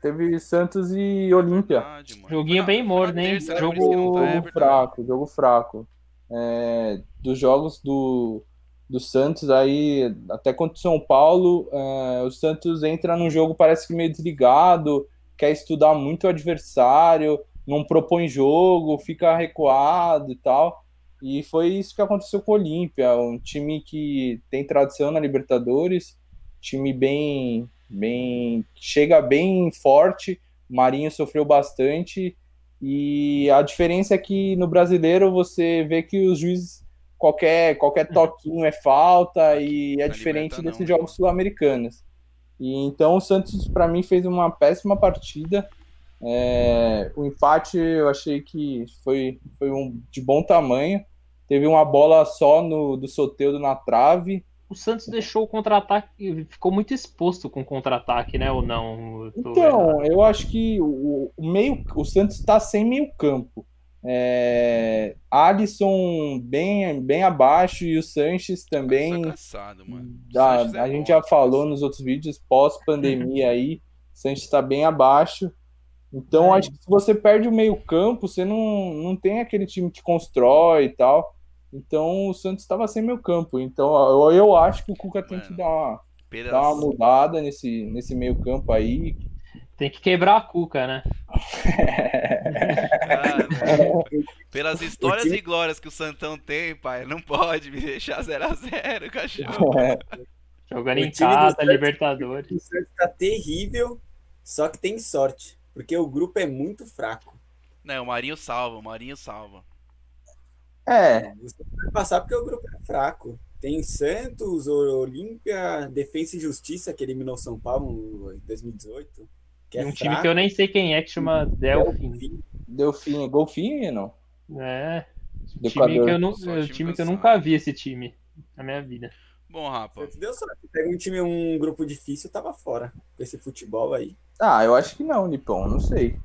Teve Santos e Olímpia. Verdade, Joguinho bem morno, hein? Jogo tá, é fraco, jogo fraco. É, dos jogos do, do Santos aí, até contra o São Paulo, é, o Santos entra num jogo, parece que meio desligado quer estudar muito o adversário, não propõe jogo, fica recuado e tal. E foi isso que aconteceu com o Olímpia, um time que tem tradição na Libertadores, time bem, bem chega bem forte. Marinho sofreu bastante e a diferença é que no brasileiro você vê que os juízes qualquer qualquer toquinho é falta e é diferente desses jogos sul-americanos. E então o Santos, para mim, fez uma péssima partida. É, o empate eu achei que foi, foi um, de bom tamanho. Teve uma bola só no, do Soteudo na trave. O Santos deixou o contra-ataque, ficou muito exposto com o contra-ataque, né? Ou não? Eu então, eu acho que o, o meio, o Santos está sem meio campo. É, Alisson bem, bem abaixo e o Sanches também. Cansado, a, é a gente já falou nos outros vídeos, pós-pandemia aí, o Sanches está bem abaixo. Então, é. acho que se você perde o meio-campo, você não, não tem aquele time que constrói e tal. Então, o Santos estava sem meio-campo. Então, eu, eu acho que o Cuca tem que dar uma, dar uma mudada nesse, nesse meio-campo aí. Tem que quebrar a cuca, né? *laughs* ah, pelas *laughs* histórias e glórias que o Santão tem, pai, não pode me deixar 0x0, cachorro. *laughs* É. Jogando em casa, Libertadores. O Santos tá terrível, só que tem sorte, porque o grupo é muito fraco. Não, o Marinho salva, o Marinho salva. É. Você vai passar porque o grupo é fraco. Tem Santos, Olímpia, Defesa e Justiça, que eliminou São Paulo em 2018. Que é um time que eu nem sei quem é, que chama Delfim. Delfim, Golfinho, não? É. Time que eu, não, time, time que eu nunca vi esse time na minha vida. Bom, Rapa. Deu sorte. Pega um time, um grupo difícil, tava fora com esse futebol aí. Ah, eu acho que não, Nipão, não sei.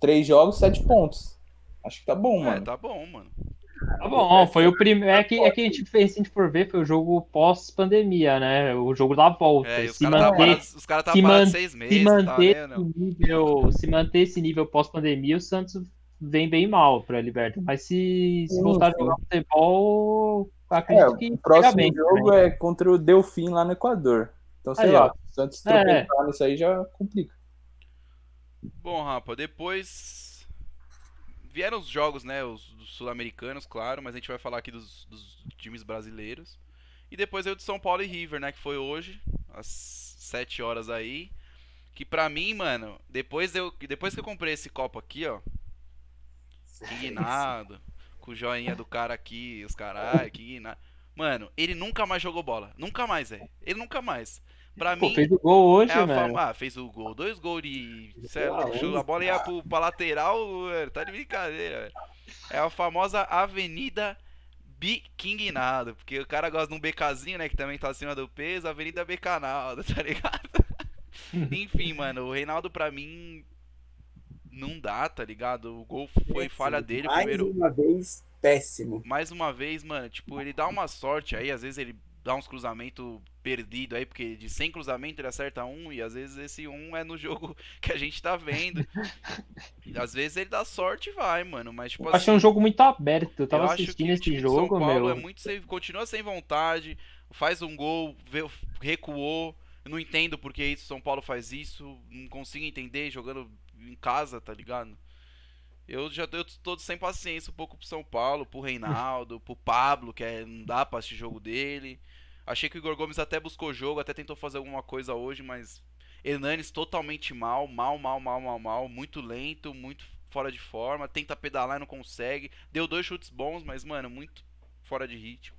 Três jogos, sete pontos. Acho que tá bom, é, mano. Tá bom, mano. Tá bom, foi o primeiro. É que, é que a gente *laughs* fez, se a gente for ver, foi o jogo pós-pandemia, né? O jogo da volta. É, se manter, os caras estavam man, seis meses. Se manter, tá esse, nível, se manter esse nível pós-pandemia, o Santos vem bem mal pra Libertadores. Mas se, se voltar a jogar futebol, acredito é, que. O próximo bem, jogo também. é contra o Delfim lá no Equador. Então, sei aí, lá, o Santos é. nisso aí já complica. Bom, Rapa, depois vieram os jogos, né? Os, sul-americanos, claro, mas a gente vai falar aqui dos, dos, times brasileiros. E depois eu de São Paulo e River, né? Que foi hoje, às 7 horas aí. Que pra mim, mano, depois, eu, depois que eu comprei esse copo aqui, ó. Guinado, com o joinha do cara aqui, os carai, que. Mano, ele nunca mais jogou bola. Nunca mais, velho. Ele nunca mais. Pra Pô, mim. Fez o gol hoje, é mano. Ah, fez o gol. Dois gols de. Sério, a bola ia pro, pra lateral, tá de brincadeira, velho. É a famosa Avenida Biquinguinado. Porque o cara gosta de um BKzinho, né? Que também tá acima do peso. Avenida Becanaldo, *laughs* tá ligado? *laughs* Enfim, mano, o Reinaldo pra mim. Não dá, tá ligado? O gol foi falha dele Mais primeiro. uma vez, péssimo. Mais uma vez, mano, tipo, ele dá uma sorte aí, às vezes ele dá uns cruzamentos perdido aí, porque de 100 cruzamentos ele acerta um, e às vezes esse um é no jogo *laughs* que a gente tá vendo. *laughs* às vezes ele dá sorte e vai, mano, mas tipo Achei um assim, jogo muito aberto. Eu tava eu assistindo esse de jogo, São Paulo meu. é muito sem, continua sem vontade, faz um gol, recuou. Eu não entendo porque isso São Paulo faz isso, não consigo entender jogando em casa, tá ligado? Eu já eu tô sem paciência um pouco pro São Paulo, pro Reinaldo, pro Pablo, que é, não dá pra assistir jogo dele. Achei que o Igor Gomes até buscou jogo, até tentou fazer alguma coisa hoje, mas Hernanes totalmente mal, mal, mal, mal, mal, mal, muito lento, muito fora de forma, tenta pedalar e não consegue. Deu dois chutes bons, mas mano, muito fora de ritmo.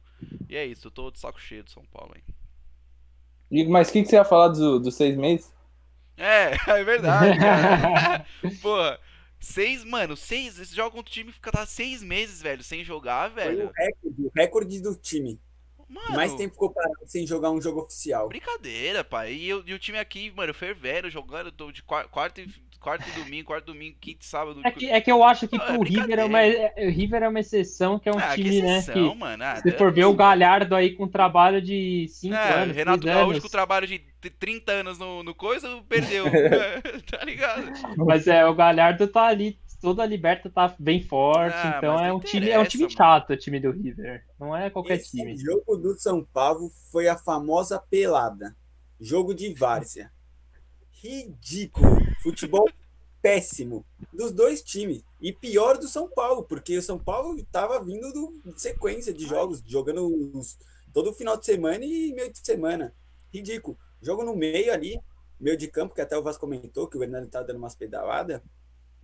E é isso, eu tô de saco cheio do São Paulo, hein. E- Mas o que, que você ia falar do- dos seis meses? É, *laughs* é verdade, cara. *laughs* Porra, seis, mano, seis, esse jogo contra o time fica tá seis meses, velho, sem jogar, Foi velho. o recorde, o recorde do time. Mano, Mais tempo ficou parado sem jogar um jogo oficial. Brincadeira, pai. E, eu- e o time aqui, mano, fervendo, jogando tô de e, quarto e domingo, quarto e domingo, quinto e sábado. É que, é que eu acho que Ah, é pro River é uma, é- o River é uma exceção, que é um ah, que time, né? exceção, Que, mano. Ah, se você for ver o Galhardo aí com trabalho de 5 É, anos, Renato Gaúcho com o trabalho de t- 30 anos no, no coisa, perdeu. *laughs* *laughs* tá ligado? Mas é, o Galhardo tá ali, toda a liberta tá bem forte, Ah, então é um time, é um time chato, o time do River. Não é qualquer Esse time. jogo do São Paulo foi a famosa pelada. Jogo de várzea. Ridículo. Futebol *laughs* péssimo dos dois times. E pior do São Paulo, porque o São Paulo estava vindo do, de sequência de jogos, jogando os- todo final de semana e meio de semana. Ridículo. Jogo no meio ali, meio de campo, que até o Vasco comentou que o Hernani tá dando umas pedaladas.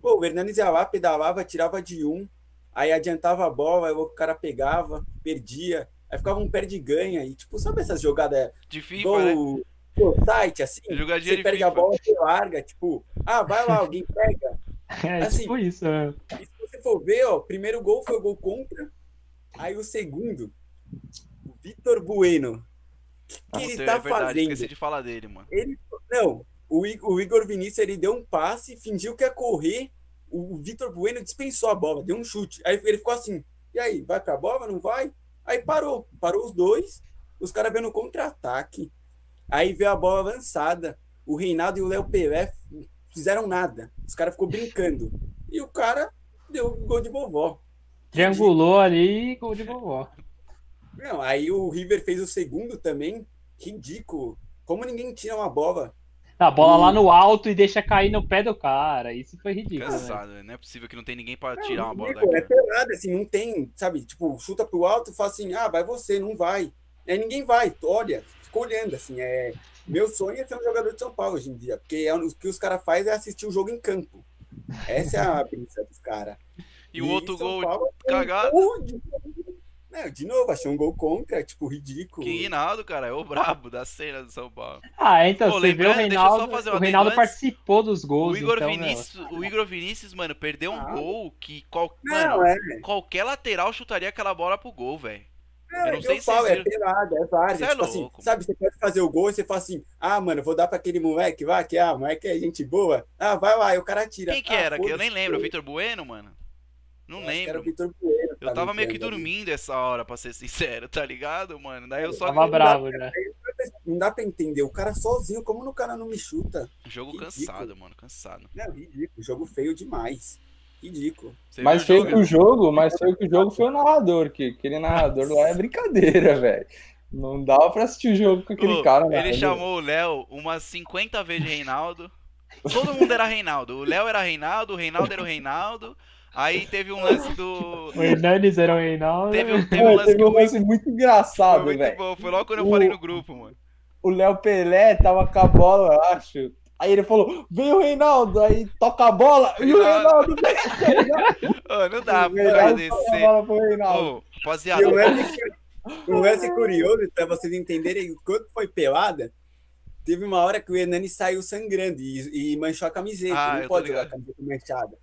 Pô, o Hernandes ia lá, pedalava, tirava de um, aí adiantava a bola, aí o cara pegava, perdia, aí ficava um perde-ganha. E, tipo, sabe essas jogadas De FIFA, né? gol gol site, assim? Jogadinha Você de perde FIFA. a bola, você larga, tipo, ah, vai lá, alguém pega. *laughs* É Assim, tipo isso. é. E se você for ver, ó, o primeiro gol foi o gol contra, aí o segundo, o Vitor Bueno. O que, que ele Puta, tá é verdade, fazendo? esqueci de falar dele, mano. Ele, não, o, Igor Vinícius ele deu um passe, fingiu que ia correr, o, o Vitor Bueno dispensou a bola, deu um chute. Aí ele ficou assim, e aí, vai pra bola, não vai? Aí parou, parou os dois, os caras vendo contra-ataque. Aí veio a bola lançada, o Reinaldo e o Léo Pelé fizeram nada, os caras ficou brincando. E o cara deu gol de vovó. Triangulou ali gol de vovó. Não, aí o River fez o segundo também, ridículo. Como ninguém tira uma bola A bola lá no alto e deixa cair no pé do cara. Isso foi ridículo. Cansado, né? Não é possível que não tem ninguém pra tirar uma bola Ridículo, É daqui. pelada, assim, não tem, sabe? Tipo, chuta pro alto e fala assim, ah, vai você, não vai. Aí ninguém vai, olha, fica olhando, assim, é... Meu sonho é ser um jogador de São Paulo hoje em dia, porque é, o que os caras fazem é assistir o jogo em campo. Essa é a *laughs* brisa dos caras. E o outro São gol Paulo um cagado. gol de... Não, de novo, achei um gol contra, tipo, ridículo. Que Rinaldo, cara, é o brabo da cena do São Paulo. Ah, então, Pô, você vê o lembrando, deixa eu só Reinaldo. fazer O Reinaldo participou dos gols. O Igor, então, meu, Vinícius, o Igor Vinícius, mano, perdeu um Ah. gol que qual, Não, mano, é. qualquer lateral chutaria aquela bola pro gol, velho. Não, Eu não é que sei eu se falo, vocês é pelada, é várzea. É tipo assim, louco. sabe, você pode fazer o gol e você fala assim, ah, mano, vou dar pra aquele moleque lá, que ah, moleque é gente boa. Ah, vai lá, e o cara tira. Quem que ah, era? Que eu nem lembro. Vitor Bueno, mano? Não acho que Era o lembro. Vitor Bueno. Eu tava meio que dormindo essa hora, pra ser sincero, tá ligado, mano? Daí eu só. Tava bravo já. Não dá pra entender, o cara sozinho, como o cara não me chuta? Jogo Ridículo. cansado, mano, cansado. Não, ridículo, jogo feio demais. Ridículo. Você Mas feio que o jogo, mas feio que o jogo foi o narrador, que aquele narrador lá é brincadeira, *laughs* velho. Não dava pra assistir o jogo com aquele Ô, cara, né? Ele chamou o Léo umas 50 vezes de Reinaldo. Todo mundo era Reinaldo. O Léo era Reinaldo, o Reinaldo era o Reinaldo. Aí teve um lance do. O Hernanes era o Reinaldo. Teve, um- teve um lance teve um o lance muito Foi engraçado, muito velho. bom. Foi logo quando eu O- falei no grupo, mano. O Léo Pelé tava com a bola, eu acho. Aí ele falou, vem o Reinaldo, aí toca a bola, e o Reinaldo. *laughs* Ô, não dá o pra agradecer. bola pro Reinaldo. Ô, E rapaziada, o lance, um lance curioso, pra vocês entenderem, quando foi pelada, teve uma hora que o Hernani saiu sangrando e, e manchou a camiseta. Ah, eu não pode jogar a camiseta manchada.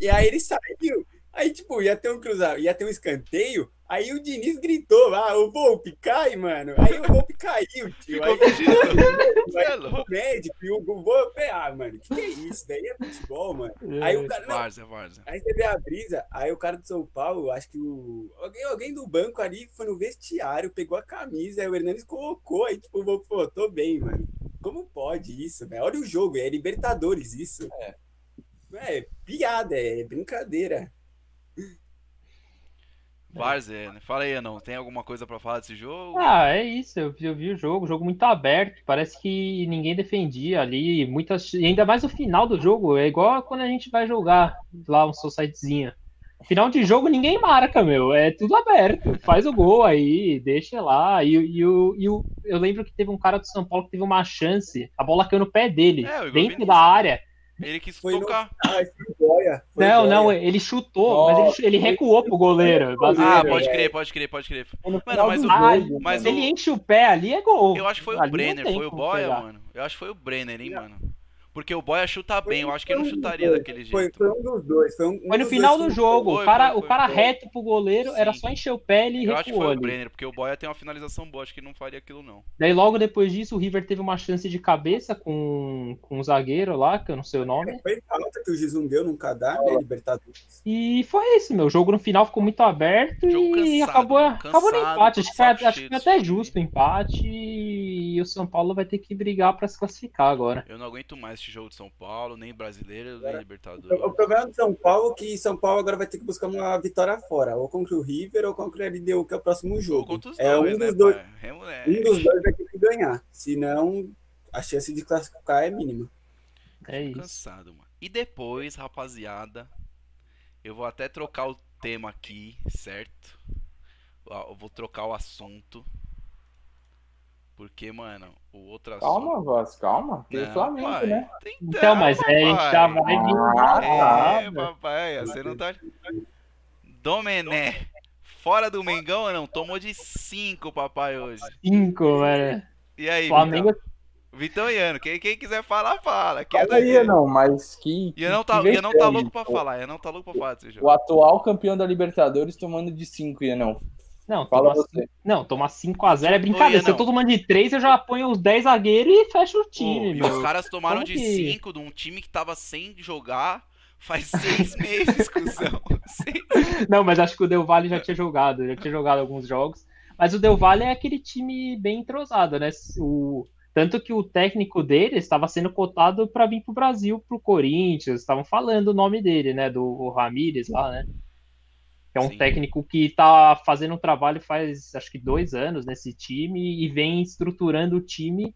E aí ele saiu. Aí, tipo, ia ter um cruzado, ia ter um escanteio. Aí o Diniz gritou, ah, o Volpe cai, mano. Aí o Volpe caiu, tio. Aí *laughs* é o médico e o Volpe, ah, mano, que que é isso? Daí é futebol, mano. Aí o cara, não, Várzea, várzea. Aí você vê a brisa, aí o cara de São Paulo, acho que o. Alguém, alguém do banco ali foi no vestiário, pegou a camisa, aí o Hernandes colocou, aí tipo, o Volpe falou, tô bem, mano. Como pode isso, velho? Olha o jogo, é Libertadores isso. É. É piada, é brincadeira. Várzea, né? Fala aí, não. Tem alguma coisa pra falar desse jogo? Ah, é isso. Eu vi, eu vi o jogo, jogo muito aberto. Parece que ninguém defendia ali. Muitas, e ainda mais o final do jogo. É igual quando a gente vai jogar lá um societyzinho. Final de jogo ninguém marca, meu. É tudo aberto. Faz o gol aí, deixa lá. E, e, o, e o, eu lembro que teve um cara do São Paulo que teve uma chance. A bola caiu no pé dele, É, o dentro da área. Ele quis Foi no- tocar. Ah, foi boia. Foi Não, boia. não, ele chutou, mas ele, ele recuou pro goleiro. Ah, pode é. crer, pode crer, pode crer. No Mano, mas o- Ah, mas ele enche o pé ali, é gol. Eu acho que foi o Ali não Brenner, foi o Boia, pegar. mano. Eu acho que foi o Brenner, hein, mano. Porque o Boia chuta bem, eu acho que ele não chutaria dois. daquele jeito. foi um dos dois. Foi, um, Foi no dos final dois do jogo. Foi, o cara, foi, o cara foi. reto pro goleiro, era Sim. só encher o pé e Eu acho que recuou foi o. Brenner, porque o Boia tem uma finalização boa, acho que ele não faria aquilo não. Daí logo depois disso, o River teve uma chance de cabeça com, com um zagueiro lá, que eu não sei o nome. Foi falta que o não deu num cadáver, né, Libertadores. E foi isso, meu. O jogo no final ficou muito aberto Jogo e cansado, acabou, acabou no empate. Acho que, acho que até justo o empate e o São Paulo vai ter que brigar pra se classificar agora. Eu não aguento mais jogo de São Paulo, nem brasileiro, nem Libertadores. o problema do São Paulo é que São Paulo agora vai ter que buscar uma vitória fora, ou contra o River ou contra o LDU, que é o próximo Jogo É um dois, né, dos dois, pai? É, moleque. um dos dois vai ter que ganhar, senão a chance de classificar é mínima. É isso. Cansado, mano. E depois, rapaziada, eu vou até trocar o tema aqui, certo? Eu vou trocar o assunto. Porque, mano, o outro assunto. Calma, Voz, calma. Tem Não, Flamengo, pai. né? Então, mas é, a gente já papai. vai vir. Ah, É, papai, você não tá. Domené, fora do Mengão ou não? Tomou de 5, papai, hoje. Cinco, velho. E aí, Flamengo Vitão? Vitão e Iano, quem, quem quiser falar, fala. Que é Fala aí, doideira. não, mas que. E eu não tá, e não tá vexame, louco pra falar, eu não tá louco pra falar desse jogo. O atual campeão da Libertadores tomando de 5, não. Não, Fala tomar, você. não, tomar 5x0 é brincadeira. Não Se eu tô tomando de 3, eu já ponho os 10 zagueiros e fecho o time, e meu. os caras tomaram Como de que- 5 de um time que tava sem jogar faz *laughs* seis meses, cuzão. Não, mas acho que o Del Valle já tinha jogado, já tinha jogado alguns jogos. Mas o Del Valle é aquele time bem entrosado, né? O... Tanto que o técnico dele estava sendo cotado para vir pro Brasil, pro Corinthians. Estavam falando o nome dele, né? Do Ramires lá, né? Que é um Sim. técnico que tá fazendo um trabalho faz acho que dois anos nesse time e vem estruturando o time.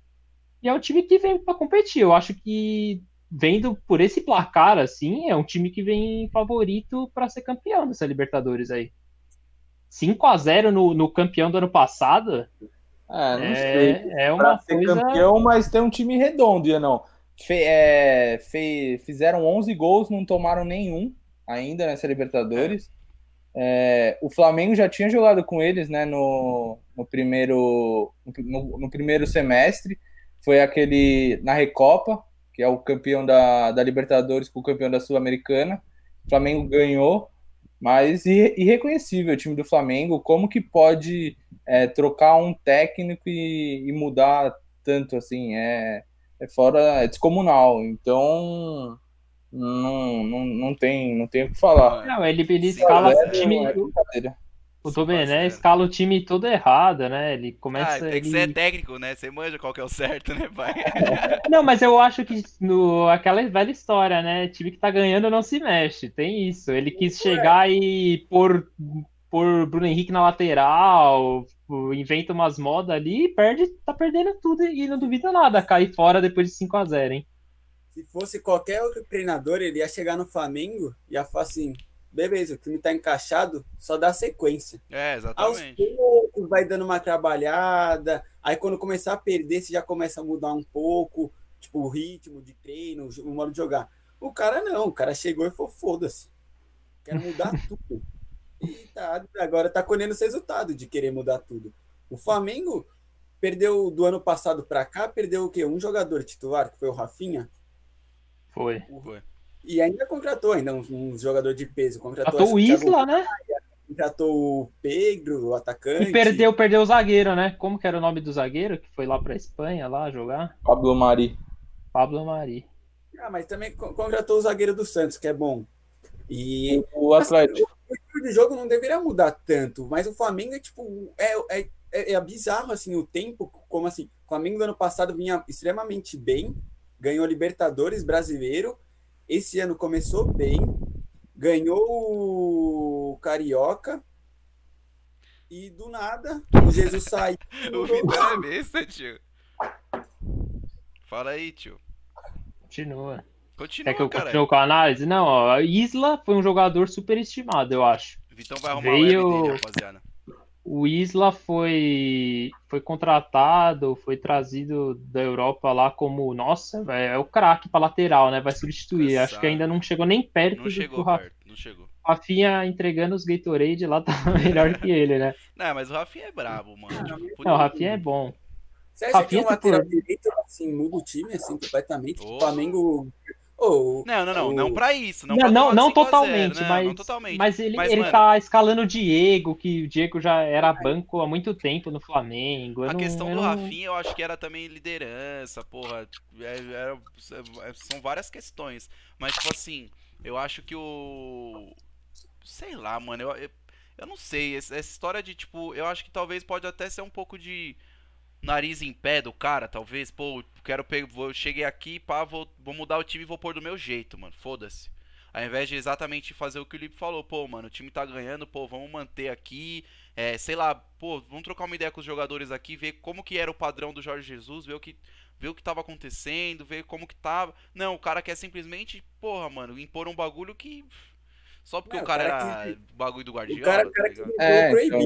E é um time que vem para competir. Eu acho que vendo por esse placar assim, é um time que vem favorito para ser campeão dessa Libertadores aí. 5 a 0 no, no campeão do ano passado É, não sei. é, é uma Pra ser coisa. campeão, mas tem um time redondo, não. Fe- é, fe- fizeram 11 gols, não tomaram nenhum ainda nessa Libertadores. É, o Flamengo já tinha jogado com eles, né, no, no primeiro no, no primeiro semestre. Foi aquele na Recopa, que é o campeão da, da Libertadores com o campeão da Sul-Americana. O Flamengo ganhou, mas irre- irreconhecível o time do Flamengo. Como que pode é, trocar um técnico e, e mudar tanto assim? É, é fora, é descomunal. Então não, não, não tem não tem o que falar. Não, ele, ele escala É, o time. é. O Domené parceiro. escala o time todo errado, né? Ele Ah, começa. tem que ele- ser técnico, né? Você manja qual que é o certo, né, pai? *laughs* Não, mas eu acho que no, aquela velha história, né? Time que tá ganhando não se mexe. Tem isso. Ele quis chegar e pôr, pôr Bruno Henrique na lateral, inventa umas modas ali e perde, tá perdendo tudo e não duvida nada cair fora depois de 5 a 0 hein? Se fosse qualquer outro treinador, ele ia chegar no Flamengo e ia falar assim: beleza, o time tá encaixado, só dá sequência. É, Aos exatamente. poucos vai dando uma trabalhada, aí quando começar a perder, você já começa a mudar um pouco, tipo, o ritmo de treino, o modo de jogar. O cara não, o cara chegou e falou: foda-se, quero mudar *laughs* tudo. E tá, agora tá colhendo os resultados de querer mudar tudo. O Flamengo perdeu do ano passado pra cá, perdeu o quê? Um jogador titular, que foi o Rafinha. Foi. Foi. E ainda contratou ainda um, um jogador de peso. Contratou o Isla, né? contratou o Pedro, o atacante. E perdeu, perdeu o zagueiro, né? Como que era o nome do zagueiro que foi lá pra Espanha lá jogar? Pablo Mari. Pablo Mari. Ah, mas também co- contratou o zagueiro do Santos, que é bom. E O Atlético. o estilo de jogo não deveria mudar tanto, mas o Flamengo é tipo. É, é, é, é bizarro assim o tempo, como assim. O Flamengo do ano passado vinha extremamente bem, ganhou Libertadores brasileiro. Esse ano começou bem, ganhou o Carioca. E do nada, o Jesus saiu. *laughs* O Vitor é besta, tio. Fala aí, tio. Continua. Continua, Quer que eu cara. continue com a análise? Não, ó, a Isla foi um jogador superestimado, eu acho. Vitão vai arrumar Veio- o dele, rapaziada. O Isla foi, foi contratado, foi trazido da Europa lá como, nossa, é o craque para lateral, né? Vai substituir. Acho que ainda não chegou nem perto Não do que chegou o Rafa- perto, não chegou. Rafinha entregando os Gatorade lá tá *laughs* melhor que ele, né? Não, mas o Rafinha é brabo, mano. Tipo, Não, o Rafinha é bom. Você acha que Rafinha um tá lateral por- direito assim, muda o time assim, completamente? Oh. O Flamengo. Oh, Não, não, não, o- não pra isso. Não, Não, pra não, não 5 a 0, totalmente, não, mas, não totalmente. mas ele, Mas, ele mano- tá escalando o Diego, que o Diego já era banco há muito tempo no Flamengo. A não- questão do não- Rafinha eu acho que era também liderança, porra. É- era- é- são várias questões. Mas, tipo assim, eu acho que o. Sei lá, mano. Eu, eu, eu não sei. Essa história de, tipo, eu acho que talvez pode até ser um pouco de nariz em pé do cara, talvez. Pô, quero pegar. Vou, cheguei aqui, pá, vou, vou mudar o time e vou pôr do meu jeito, mano. Foda-se. Ao invés de exatamente fazer o que o Lipe falou, pô, mano, o time tá ganhando, pô, vamos manter aqui. É, sei lá, pô, vamos trocar uma ideia com os jogadores aqui, ver como que era o padrão do Jorge Jesus, ver o que, ver o que tava acontecendo, ver como que tava. Não, o cara quer simplesmente, porra, mano, impor um bagulho que. Só porque Não, o cara o cara era bagulho do O Guardiola. cara, tá o cara que ligado? É, então,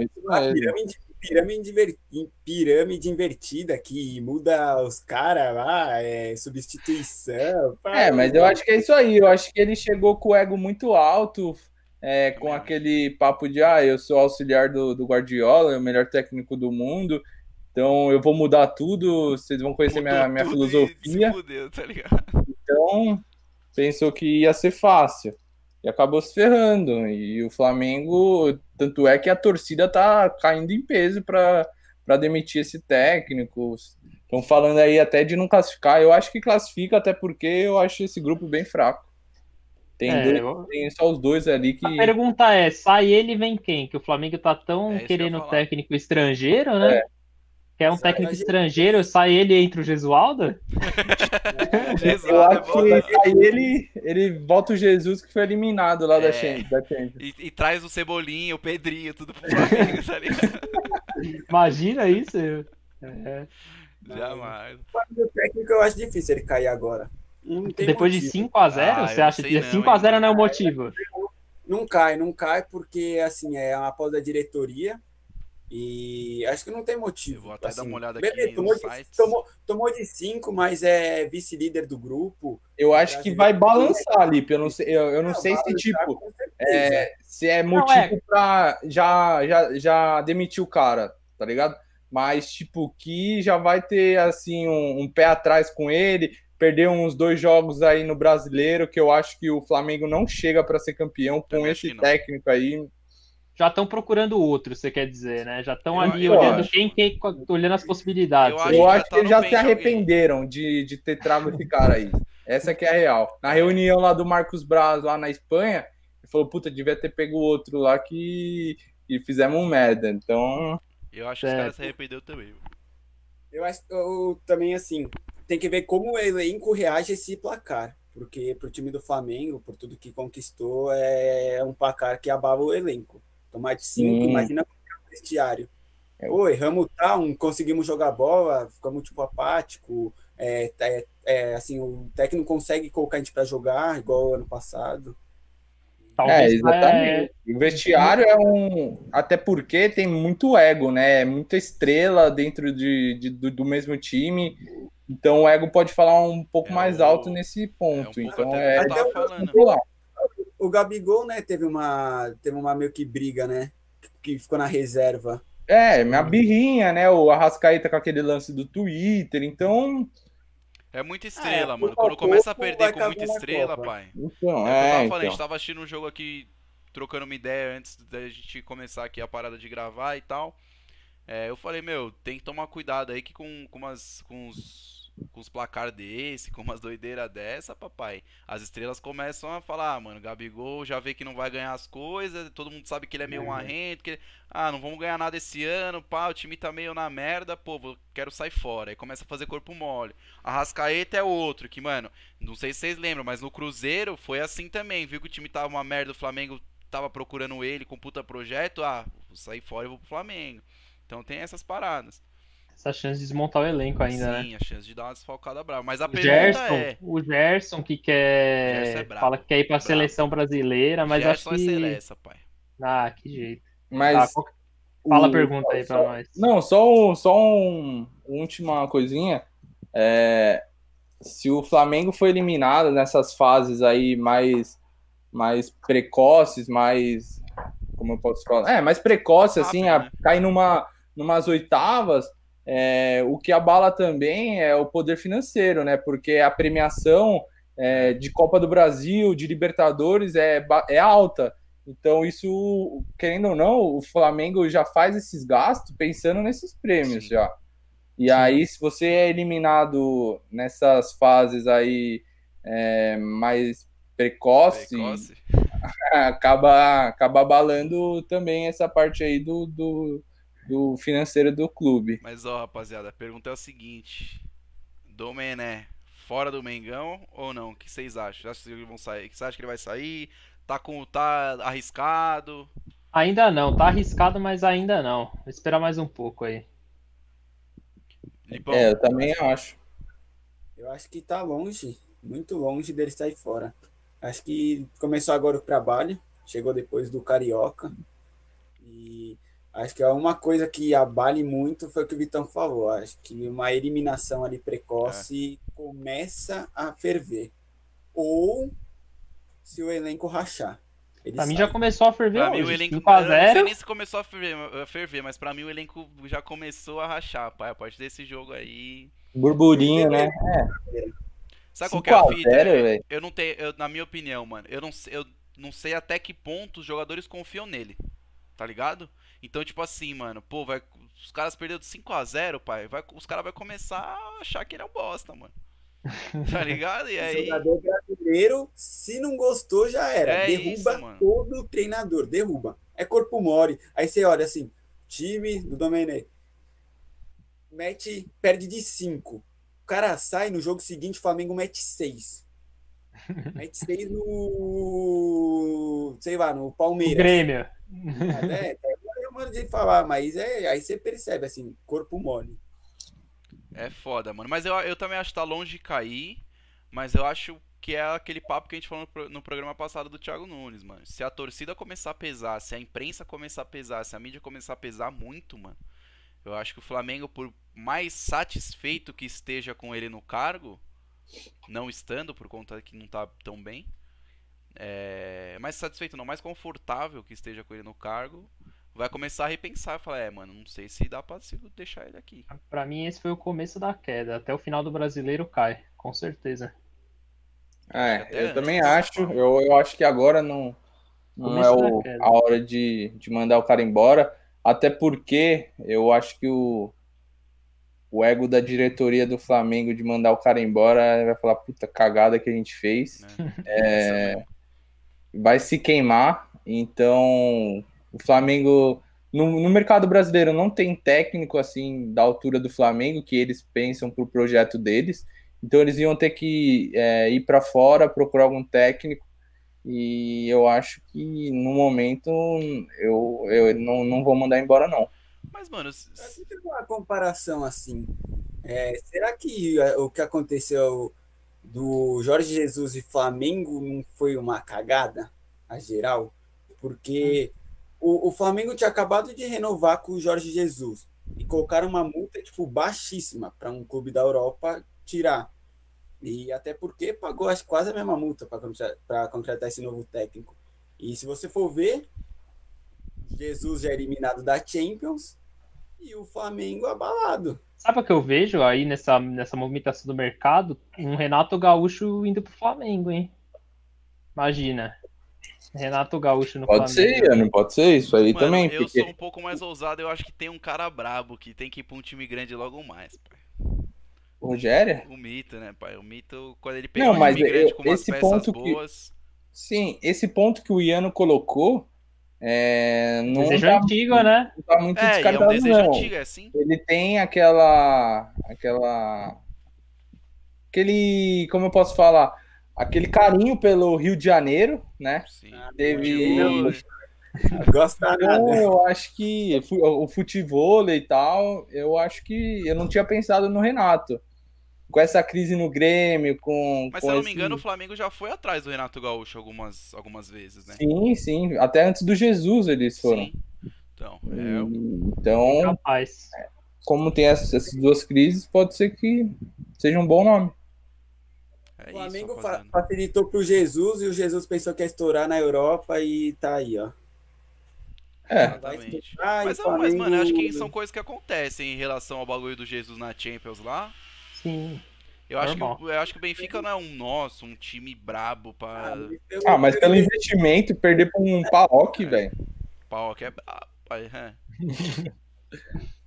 pirâmide, pirâmide, inver- pirâmide invertida que muda os caras lá, é, substituição. É, mas eu acho que é isso aí. Eu acho que ele chegou com o ego muito alto, é, com aquele papo de ah, eu sou auxiliar do, do Guardiola, é o melhor técnico do mundo. Então eu vou mudar tudo, vocês vão conhecer minha, Mudou minha tudo e filosofia. Se fudeu, tá ligado? Então pensou que ia ser fácil. E acabou se ferrando. E o Flamengo, tanto é que a torcida tá caindo em peso para demitir esse técnico. Estão falando aí até de não classificar. Eu acho que classifica, até porque eu acho esse grupo bem fraco. Tem, É, dois- eu- tem só os dois ali que. A pergunta é, sai ele e vem quem? Que o Flamengo tá tão É que querendo falar. técnico estrangeiro, né? Quer um Sai técnico gente- estrangeiro, sai ele entre o Gesualdo? Jesus, *laughs* Eu acho é que aí ele, ele volta o Jesus que foi eliminado lá da É. Champions. Da Champions. E, e traz o Cebolinha, o Pedrinho, tudo pro Flamengo, tá ligado? *laughs* Imagina isso. É. Jamais. O técnico eu acho difícil ele cair agora. Depois de motivo. 5x0, Ah, você acha que não, 5x0 hein? não é o motivo? Não cai, não cai porque assim é uma pausa da diretoria e acho que não tem motivo. Vou até assim. dar uma olhada Beleza, aqui tomou de, tomou, tomou de cinco, mas é vice-líder do grupo. Eu acho que vai balançar, Lipe. Eu não sei, eu, eu não sei se, tipo, é, se é Não, motivo é. pra já, já, já demitir o cara, tá ligado? Mas, tipo, que já vai ter, assim, um, um pé atrás com ele, perder uns dois jogos aí no brasileiro, que eu acho que o Flamengo não chega pra ser campeão com esse não. técnico aí. Já estão procurando outro, você quer dizer, né? Já estão ali eu olhando acho. quem, quem, olhando as possibilidades. Eu acho Eu que acho já que tá eles já se alguém. arrependeram de, de ter trago esse cara aí. Essa que é a real. Na reunião lá do Marcos Braz, lá na Espanha, ele falou, puta, devia ter pego o outro lá que... E fizemos um merda. Então, Eu acho que os Certo. caras se arrependeram também. Eu acho eu, também assim, tem que ver como o elenco reage a esse placar. Porque pro time do Flamengo, por tudo que conquistou, é um placar que abala o elenco. Tomar de cinco, Sim. imagina é o vestiário. É. Pô, erramos tal, não conseguimos jogar bola, ficamos tipo apático. É, é, é, assim, o técnico não consegue colocar a gente pra jogar, igual ano passado. é, Talvez exatamente. O vestiário é um... Até porque tem muito ego, né? Muita estrela dentro de, de- do, do mesmo time. Então o ego pode falar um pouco É mais o- alto nesse É um ponto. pouco então até é... do que eu tava Até o- Gabigol, né, teve uma, teve uma meio que briga, né? Que ficou na reserva. É, minha birrinha, né? O Arrascaeta com aquele lance do Twitter. Então, É muita estrela, É, mano. Quando começa a perder com muita estrela, Copa. pai. então É, eu é, tava falando, a então. gente tava assistindo um jogo aqui trocando uma ideia antes da gente começar aqui a parada de gravar e tal. É, eu falei, meu, tem que tomar cuidado aí que com, com, umas, com os com os placar desse, com umas doideiras dessa, papai, as estrelas começam a falar, ah, mano, Gabigol já vê que não vai ganhar as coisas, todo mundo sabe que ele é meio uhum. marrento, que ah, não vamos ganhar nada esse ano, pá, o time tá meio na merda, pô, vou, quero sair fora. Aí começa a fazer corpo mole. A Rascaeta é outro, que, mano, não sei se vocês lembram, mas no Cruzeiro foi assim também, viu que o time tava uma merda, o Flamengo tava procurando ele com puta projeto, ah, vou sair fora e vou pro Flamengo. Então tem essas paradas essa chance de desmontar o elenco ainda, Sim, né? a chance de dar uma desfalcada brava. Mas a o pergunta Gerson, é... O Gerson que quer... Gerson é fala que quer ir pra bravo. seleção brasileira, mas Gerson acho que... é Celessa, pai. Ah, que jeito. Mas... Tá, fala a pergunta aí pra só... nós. Não, só, só um, última coisinha. É... Se o Flamengo foi eliminado nessas fases aí mais, mais precoces, mais... Como eu posso falar? É, mais precoce, assim, a... né? cair numa, numas oitavas é, o que abala também é o poder financeiro, né? Porque a premiação é, de Copa do Brasil, de Libertadores é, é alta. Então, isso, querendo ou não, o Flamengo já faz esses gastos pensando nesses prêmios Sim. já. E Sim. aí, se você é eliminado nessas fases aí é, mais precoce, precoce. *laughs* acaba, acaba abalando também essa parte aí do, do do financeiro do clube. Mas ó, rapaziada, a pergunta é o seguinte: Domené, fora do Mengão ou não? O que vocês acham? Acha que eles vão sair? Você acha que ele vai sair? Tá com tá arriscado? Ainda não, tá arriscado, mas ainda não. Vou esperar mais um pouco aí. Lipão, é, eu também acho. Eu acho que tá longe, muito longe dele sair fora. Acho que começou agora o trabalho, chegou depois do Carioca. E Acho que é uma coisa que abale muito foi o que o Vitão falou. Acho que uma eliminação ali precoce é. começa a ferver. Ou se o elenco rachar. Pra sai. mim já começou a ferver pra hoje. Mim, o elenco, 5 a 0. Eu não sei nem se começou a ferver, a ferver, mas pra mim o elenco já começou a rachar, pai. A partir desse jogo aí. Burburinho, né? É. Sabe qual que é a fita? 0, eu, eu não tenho, eu, na minha opinião, mano, eu não, eu não sei até que ponto os jogadores confiam nele. Tá ligado? Então, tipo assim, mano, pô, vai, os caras perderam de 5 a 0 pai, vai, os caras vão começar a achar que ele é um bosta, mano. *laughs* Tá ligado? E aí... O jogador brasileiro, se não gostou, já era. É derruba isso, todo o treinador, derruba. É corpo mole. Aí você olha assim, time do Domenech, mete, perde de 5. O cara sai no jogo seguinte, o Flamengo mete 6. *laughs* Mete 6 no. sei lá, no Palmeiras. O Grêmio. É, é, modo de falar, mas é, aí você percebe, assim, corpo mole. É foda, mano. Mas eu, eu também acho que tá longe de cair, mas eu acho que é aquele papo que a gente falou no, no programa passado do Thiago Nunes, mano. Se a torcida começar a pesar, se a imprensa começar a pesar, se a mídia começar a pesar muito, mano, eu acho que o Flamengo, por mais satisfeito que esteja com ele no cargo, não estando por conta que não tá tão bem, é, mais satisfeito não, mais confortável que esteja com ele no cargo, vai começar a repensar, falar, é, mano, não sei se dá pra deixar ele aqui. Para mim esse foi o começo da queda, até o final do Brasileiro cai, com certeza. É, eu também acho, eu, eu acho que agora não, não é o, a hora de, de mandar o cara embora, até porque eu acho que o, o ego da diretoria do Flamengo de mandar o cara embora vai falar, puta cagada que a gente fez. É, é vai se queimar, então o Flamengo, no, no, mercado brasileiro, não tem técnico assim da altura do Flamengo que eles pensam para o projeto deles. Então eles iam ter que é, ir para fora, procurar algum técnico. E eu acho que no momento eu, eu não, não vou mandar embora, não. Mas, mano, tem uma comparação assim. É, será que é, o que aconteceu do Jorge Jesus e Flamengo não foi uma cagada a geral? Porque o, o Flamengo tinha acabado de renovar com o Jorge Jesus e colocaram uma multa tipo baixíssima para um clube da Europa tirar. E até porque pagou acho, quase a mesma multa para contratar esse novo técnico. E se você for ver, Jesus já é eliminado da Champions e o Flamengo abalado. Sabe o que eu vejo aí nessa, nessa movimentação do mercado? Um Renato Gaúcho indo pro Flamengo, hein? Imagina. Renato Gaúcho no Pode Flamengo. ser, Iano, pode ser isso aí Mano, também. eu porque- sou um pouco mais ousado, eu acho que tem um cara brabo que tem que ir pra um time grande logo mais, pai. O Rogério? O Mito, né, pai? O Mito, quando ele pega Não, um time grande eu- com umas esse peças ponto que- boas. Sim, esse ponto que o Iano colocou é, não, Desejo tá, antigo, né? não tá muito É, e é um descartado, desejo não. antigo, é assim? Ele tem aquela. aquela. aquele. como eu posso falar? Aquele carinho pelo Rio de Janeiro, né? Sim. Teve- Futebol, Gosta Então, eu acho que o futebol e tal, eu acho que eu não tinha pensado no Renato. Com essa crise no Grêmio, com. Mas com se eu não me esse- engano, o Flamengo já foi atrás do Renato Gaúcho algumas, algumas vezes, né? Sim, sim. Até antes do Jesus eles foram. Sim. Então, é, Então, Capaz. como tem essas duas crises, pode ser que seja um bom nome. É O isso, Flamengo fa- rapaziada. facilitou pro Jesus e o Jesus pensou que ia estourar na Europa e tá aí, ó. É, Exatamente. Mas, mas, mano, eu acho que são coisas que acontecem em relação ao bagulho do Jesus na Champions lá. Sim. Eu acho, que, eu acho que o Benfica não é um nosso, um time brabo pra. pelo- Ah, mas pelo investimento, perder pra um Paok, É. velho. Que é brabo. é.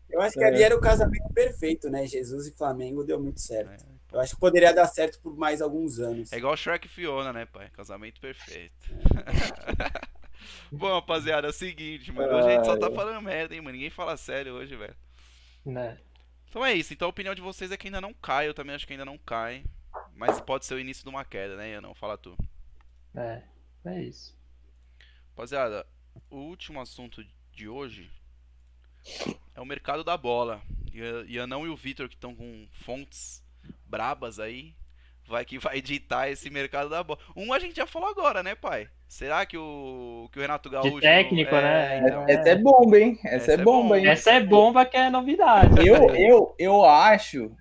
Eu acho que ali era o casamento perfeito, né? Jesus e Flamengo deu muito certo. Eu acho que poderia dar certo por mais alguns anos. É igual Shrek e Fiona, né, pai? Casamento perfeito. *laughs* Bom, rapaziada, é o seguinte, mano. Hoje a gente só tá falando merda, hein, mano. Ninguém fala sério hoje, velho. Né? Então é isso. Então a opinião de vocês é que ainda não cai. Eu também acho que ainda não cai. Mas pode ser o início de uma queda, né, Ian? Não, fala tu. É. É isso. Rapaziada, o último assunto de hoje é o mercado da bola. E Ianão e o Vitor, que estão com fontes brabas aí, vai que vai ditar esse mercado da bola. Um a gente já falou agora, né, pai? Será que o, que o Renato Gaúcho... técnico, é, né? Então, Essa é bomba, hein? Essa, Essa é é bomba, bomba. hein? Essa é bomba que é novidade. Eu, eu, eu acho.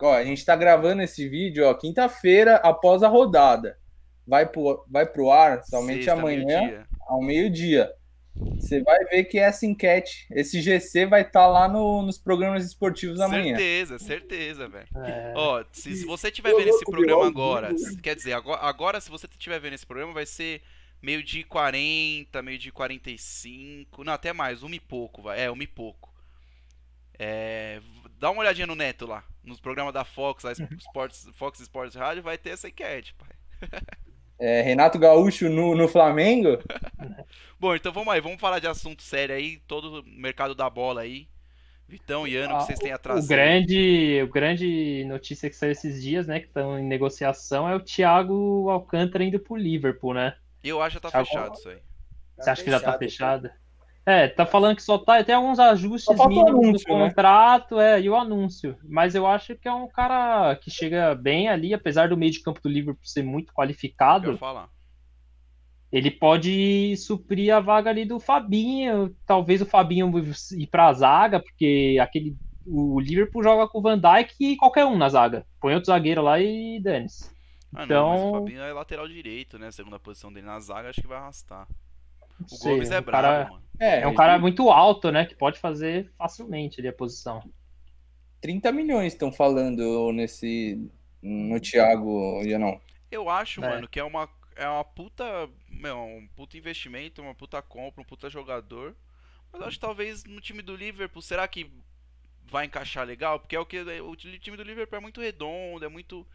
Ó, a gente tá gravando esse vídeo, ó, quinta-feira após a rodada. Vai pro, vai pro ar somente sexta, amanhã, meio-dia. ao meio-dia. Você vai ver que essa enquete, esse GC vai estar lá no- nos programas esportivos amanhã. Certeza, certeza, velho. É. Ó, se, se você estiver vendo esse programa agora, quer dizer, agora, agora se você estiver vendo esse programa, vai ser meio de 40, meio de 45, não, até mais, uma e pouco, vai. É, uma e pouco. É, dá uma olhadinha no Neto lá, nos programas da Fox, a *laughs* Sports, Fox Sports Rádio, vai ter essa enquete, pai. *laughs* É, Renato Gaúcho no, no Flamengo. *laughs* Bom, então vamos aí, vamos falar de assunto sério aí, todo o mercado da bola aí. Vitão e Ano, que vocês têm O atrás. grande, o grande notícia que saiu esses dias, né, que estão em negociação, é o Thiago Alcântara indo pro Liverpool, né? Eu acho que já tá Thiago- fechado isso aí. Você acha que já tá fechado. É, tá falando que só tá até alguns ajustes mínimos anúncio, do né? contrato, é, e o anúncio. Mas eu acho que é um cara que chega bem ali, apesar do meio de campo do Liverpool ser muito qualificado, falar. ele pode suprir a vaga ali do Fabinho, talvez o Fabinho ir pra zaga, porque aquele o Liverpool joga com o Van Dijk e qualquer um na zaga. Põe outro zagueiro lá e dane-se. Ah, não, Então- mas o Fabinho é lateral direito, né? Segunda posição dele na zaga, acho que vai arrastar. Não O sei, Gomes é brabo, cara- mano. É, É um cara muito alto, né? Que pode fazer facilmente ali a posição. 30 milhões estão falando nesse. No Thiago, não. Eu acho, É. mano, que é uma, é uma puta. Meu, um puta investimento, uma puta compra, um puta jogador. Mas eu acho que talvez no time do Liverpool, será que vai encaixar legal? Porque é o que. O time do Liverpool é muito redondo, é muito.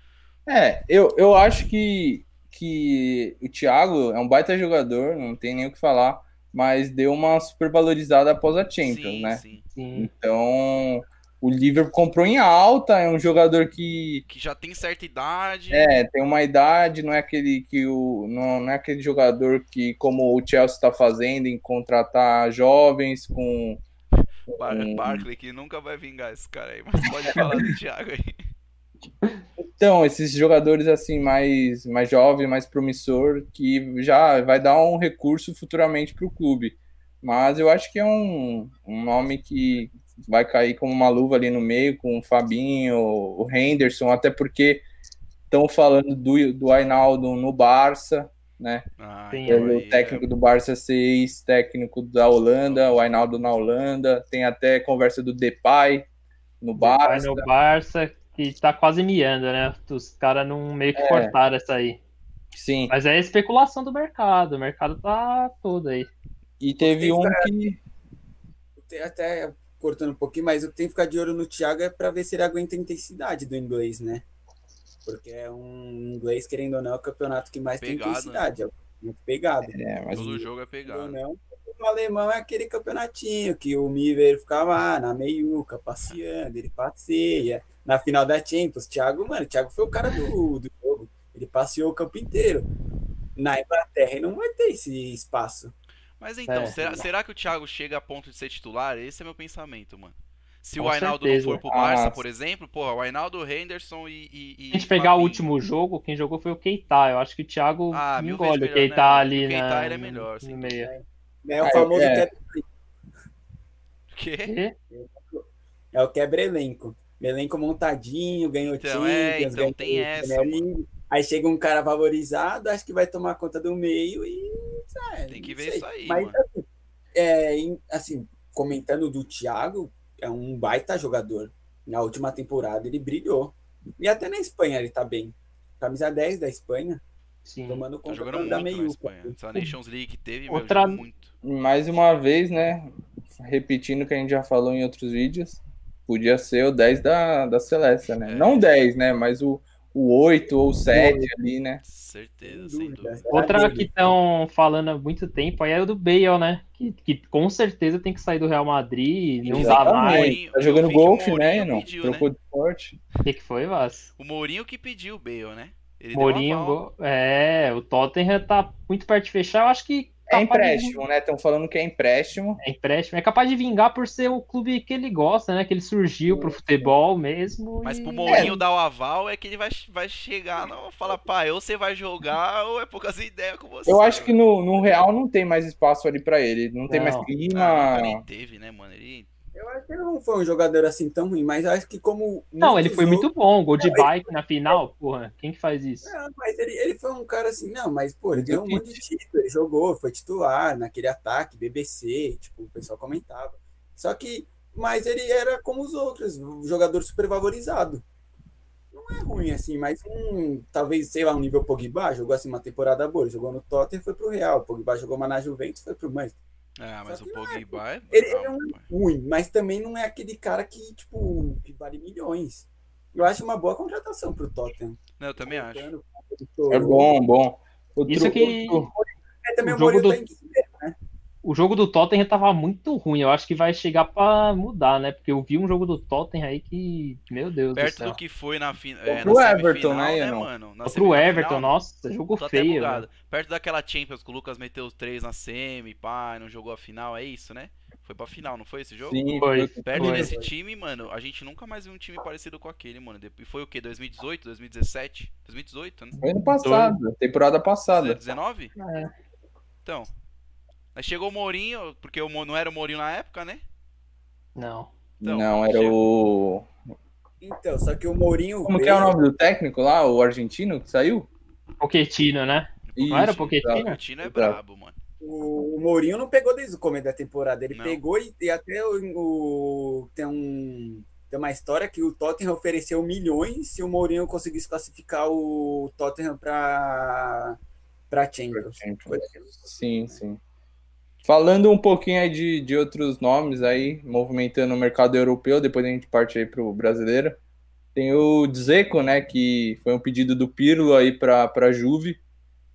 É, eu, eu acho que, que o Thiago é um baita jogador, não tem nem o que falar, mas deu uma supervalorizada após a Champions, sim, né? sim. Sim. Então, o Liverpool comprou em alta, é um jogador que Que já tem certa idade. é, tem uma idade, não é aquele que o não, não é aquele jogador que como o Chelsea está fazendo em contratar jovens com Bar. Barkley, que nunca vai vingar esse cara aí. Mas pode falar do Thiago aí. *laughs* então esses jogadores assim mais mais jovem, mais promissor que já vai dar um recurso futuramente para o clube. Mas eu acho que é um, um nome que vai cair como uma luva ali no meio com o Fabinho, o Henderson, até porque estão falando do, do Ainaldo no Barça, né? Ah, Tem aí, técnico do Barça 6, técnico da Holanda, o Ainaldo na Holanda, tem até conversa do Depay no Barça. no Barça, que tá quase miando, né? Os caras não meio que É. cortaram essa aí. Sim. Mas é especulação do mercado. O mercado tá todo aí. E teve um que. Tem Até cortando um pouquinho, mas o que tem que ficar de olho no Thiago é para ver se ele aguenta a intensidade do inglês, né? Porque é um inglês, querendo ou não, é o campeonato que mais Pegado, tem intensidade. É muito pegado. É, mas Todo jogo é ou pegado. não, o alemão é aquele campeonatinho que o Miver ficava lá na meiuca, passeando, ele passeia. Na final da Champions, Thiago, mano, o Thiago foi o cara do, do jogo. Ele passeou o campo inteiro. Na Inglaterra não vai ter esse espaço. Mas então, É. será, será que o Thiago chega a ponto de ser titular? Esse é meu pensamento, mano. Se Com o Ainaldo certeza. não for pro Barça, Ah, por exemplo, porra, o Ainaldo, Henderson e. e, e Se a gente pegar o último jogo, quem jogou foi o Keita. Eu acho que o Thiago Ah, engole vezes o melhor, Keita né? ali O Keita, na, ele é melhor, no sem meio. É o Ah, famoso é. quebra, Quê? É o quebra-elenco. Elenco montadinho, ganhou Então, é, então, ganhou tem essa. Aí chega um cara valorizado, acho que vai tomar conta do meio e. é, Tem que ver sei. isso aí, Mas, mano. assim, é, assim, comentando do Thiago, é um baita jogador. Na última temporada ele brilhou. E até na Espanha ele tá bem. Camisa 10 da Espanha, Sim. tomando Tá conta jogando da muito na meiuca. Espanha. Essa Nations League que teve, meu, Outra- jogou muito. mais uma vez, né? Repetindo o que a gente já falou em outros vídeos, podia ser o 10 da, da Celeste, né? É. Não o 10, né? Mas o, o 8 ou o 7 ali, né? Certeza, Sem sem dúvida. Outra que estão falando há muito tempo aí é o do Bale, né? Que, que com certeza tem que sair do Real Madrid, não dá mais. Tá jogando golfe, né, não? pediu, Trocou de esporte. O que, que foi, Vaz? O Mourinho que pediu o Bale, né? Ele Mourinho, é, o Tottenham tá muito perto de fechar. Eu acho que É capaz de- empréstimo, né? Estão falando que é empréstimo. É empréstimo. É capaz de vingar por ser o clube que ele gosta, né? Que ele surgiu pro futebol mesmo. Mas e- pro Mourinho dar o aval é que ele vai, vai chegar não falar, pá, ou você vai jogar ou é poucas ideias com você. Eu acho que no, no Real não tem mais espaço ali pra ele. Não tem Não. mais clima. Ah, nem teve, né, mano? Ele... Eu acho que ele não foi um jogador assim tão ruim, mas acho que como. Não, ele foi muito bom. Gol de Não, ele- bike na final. Porra, quem que faz isso? Não, mas ele, ele foi um cara assim, não, mas pô, ele ganhou um monte de título, ele jogou, foi titular naquele ataque, BBC, tipo, o pessoal comentava. Só que, mas ele era como os outros, um jogador super valorizado. Não é ruim assim, mas um, talvez, sei lá, um nível Pogba, jogou assim uma temporada boa, ele jogou no Tottenham, foi pro Real, Pogba jogou uma na Juventus, foi pro Manchester. Ah, mas Só o que é- Pogba é Ele, não é ruim, mas também não é aquele cara que, tipo, que vale milhões. Eu acho uma boa contratação pro Tottenham. Não, eu também acho. É bom, bom. Outro- Isso que- outro- É, também O o, jogo Mourinho do- tá. O jogo do Tottenham tava muito ruim. Eu acho que vai chegar pra mudar, né? Porque eu vi um jogo do Tottenham aí que. Meu Deus do Perto céu. do que foi na, fin... é, Pro na Everton, semifinal, né, né, mano? Na Pro semifinal, Everton, nossa, jogo Tô até feio. né? Perto daquela Champions que o Lucas meteu os três na semi, pá, não jogou a final, é isso, né? Foi pra final, não foi esse jogo? Sim, Foi. Perto Foi. desse time, mano, a gente nunca mais viu um time parecido com aquele, mano. E foi o quê? 2018, 2017? 2018, né? Foi ano passado, temporada passada. 19? É. Então. Aí chegou o Mourinho, porque o Mo- não era o Mourinho na época, né? Não. Então, não, era o. Então, só que o Mourinho. Como que veio- é o nome do técnico lá? O argentino que saiu? Pochettino, né? Não era Pochettino? O Coutinho é brabo, mano. O, o Mourinho não pegou desde o começo da temporada. Ele Não. pegou e, e até o, o- tem um. Tem uma história que o Tottenham ofereceu milhões se o Mourinho conseguisse classificar o Tottenham para para Champions. Sim, sim. Falando um pouquinho aí de, de outros nomes aí, movimentando o mercado europeu, depois a gente parte aí pro brasileiro. Tem o Dzeko, né, que foi um pedido do Pirlo aí para para Juve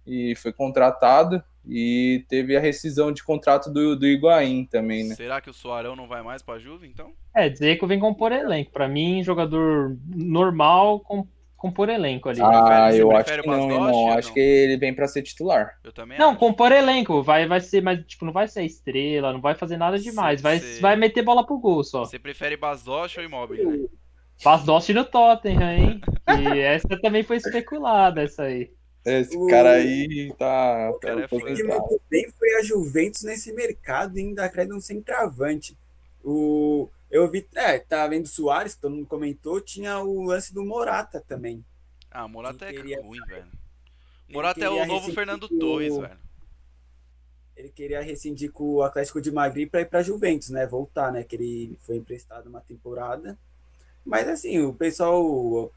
e foi contratado e teve a rescisão de contrato do, do Higuaín também, né? Será que o Soarão não vai mais pra Juve, então? É, que vem compor elenco. Pra mim, jogador normal com, compor elenco ali. Ah, você eu acho prefere que não, irmão. ou Acho não? que ele vem para ser titular. Eu também Não, acho. compor elenco. Vai, vai ser, mas tipo, não vai ser estrela, não vai fazer nada demais. Vai, vai meter bola pro gol só. Você prefere Basdosh ou Immobile, né? Doce no Tottenham, hein? E *laughs* essa também foi especulada, essa aí. Esse O- cara aí tá. O cara é tá que muito bem foi a Juventus nesse mercado, ainda acredita um centroavante. O, eu vi, é, tá vendo o Soares, que todo mundo comentou, tinha o lance do Morata também. Ah, o Morata é Ele queria- ruim, velho. O Morata é o novo Fernando o- Torres, velho. Ele queria rescindir com o Atlético de Madrid para ir para Juventus, né? Voltar, né? Que ele foi emprestado uma temporada. Mas assim, o pessoal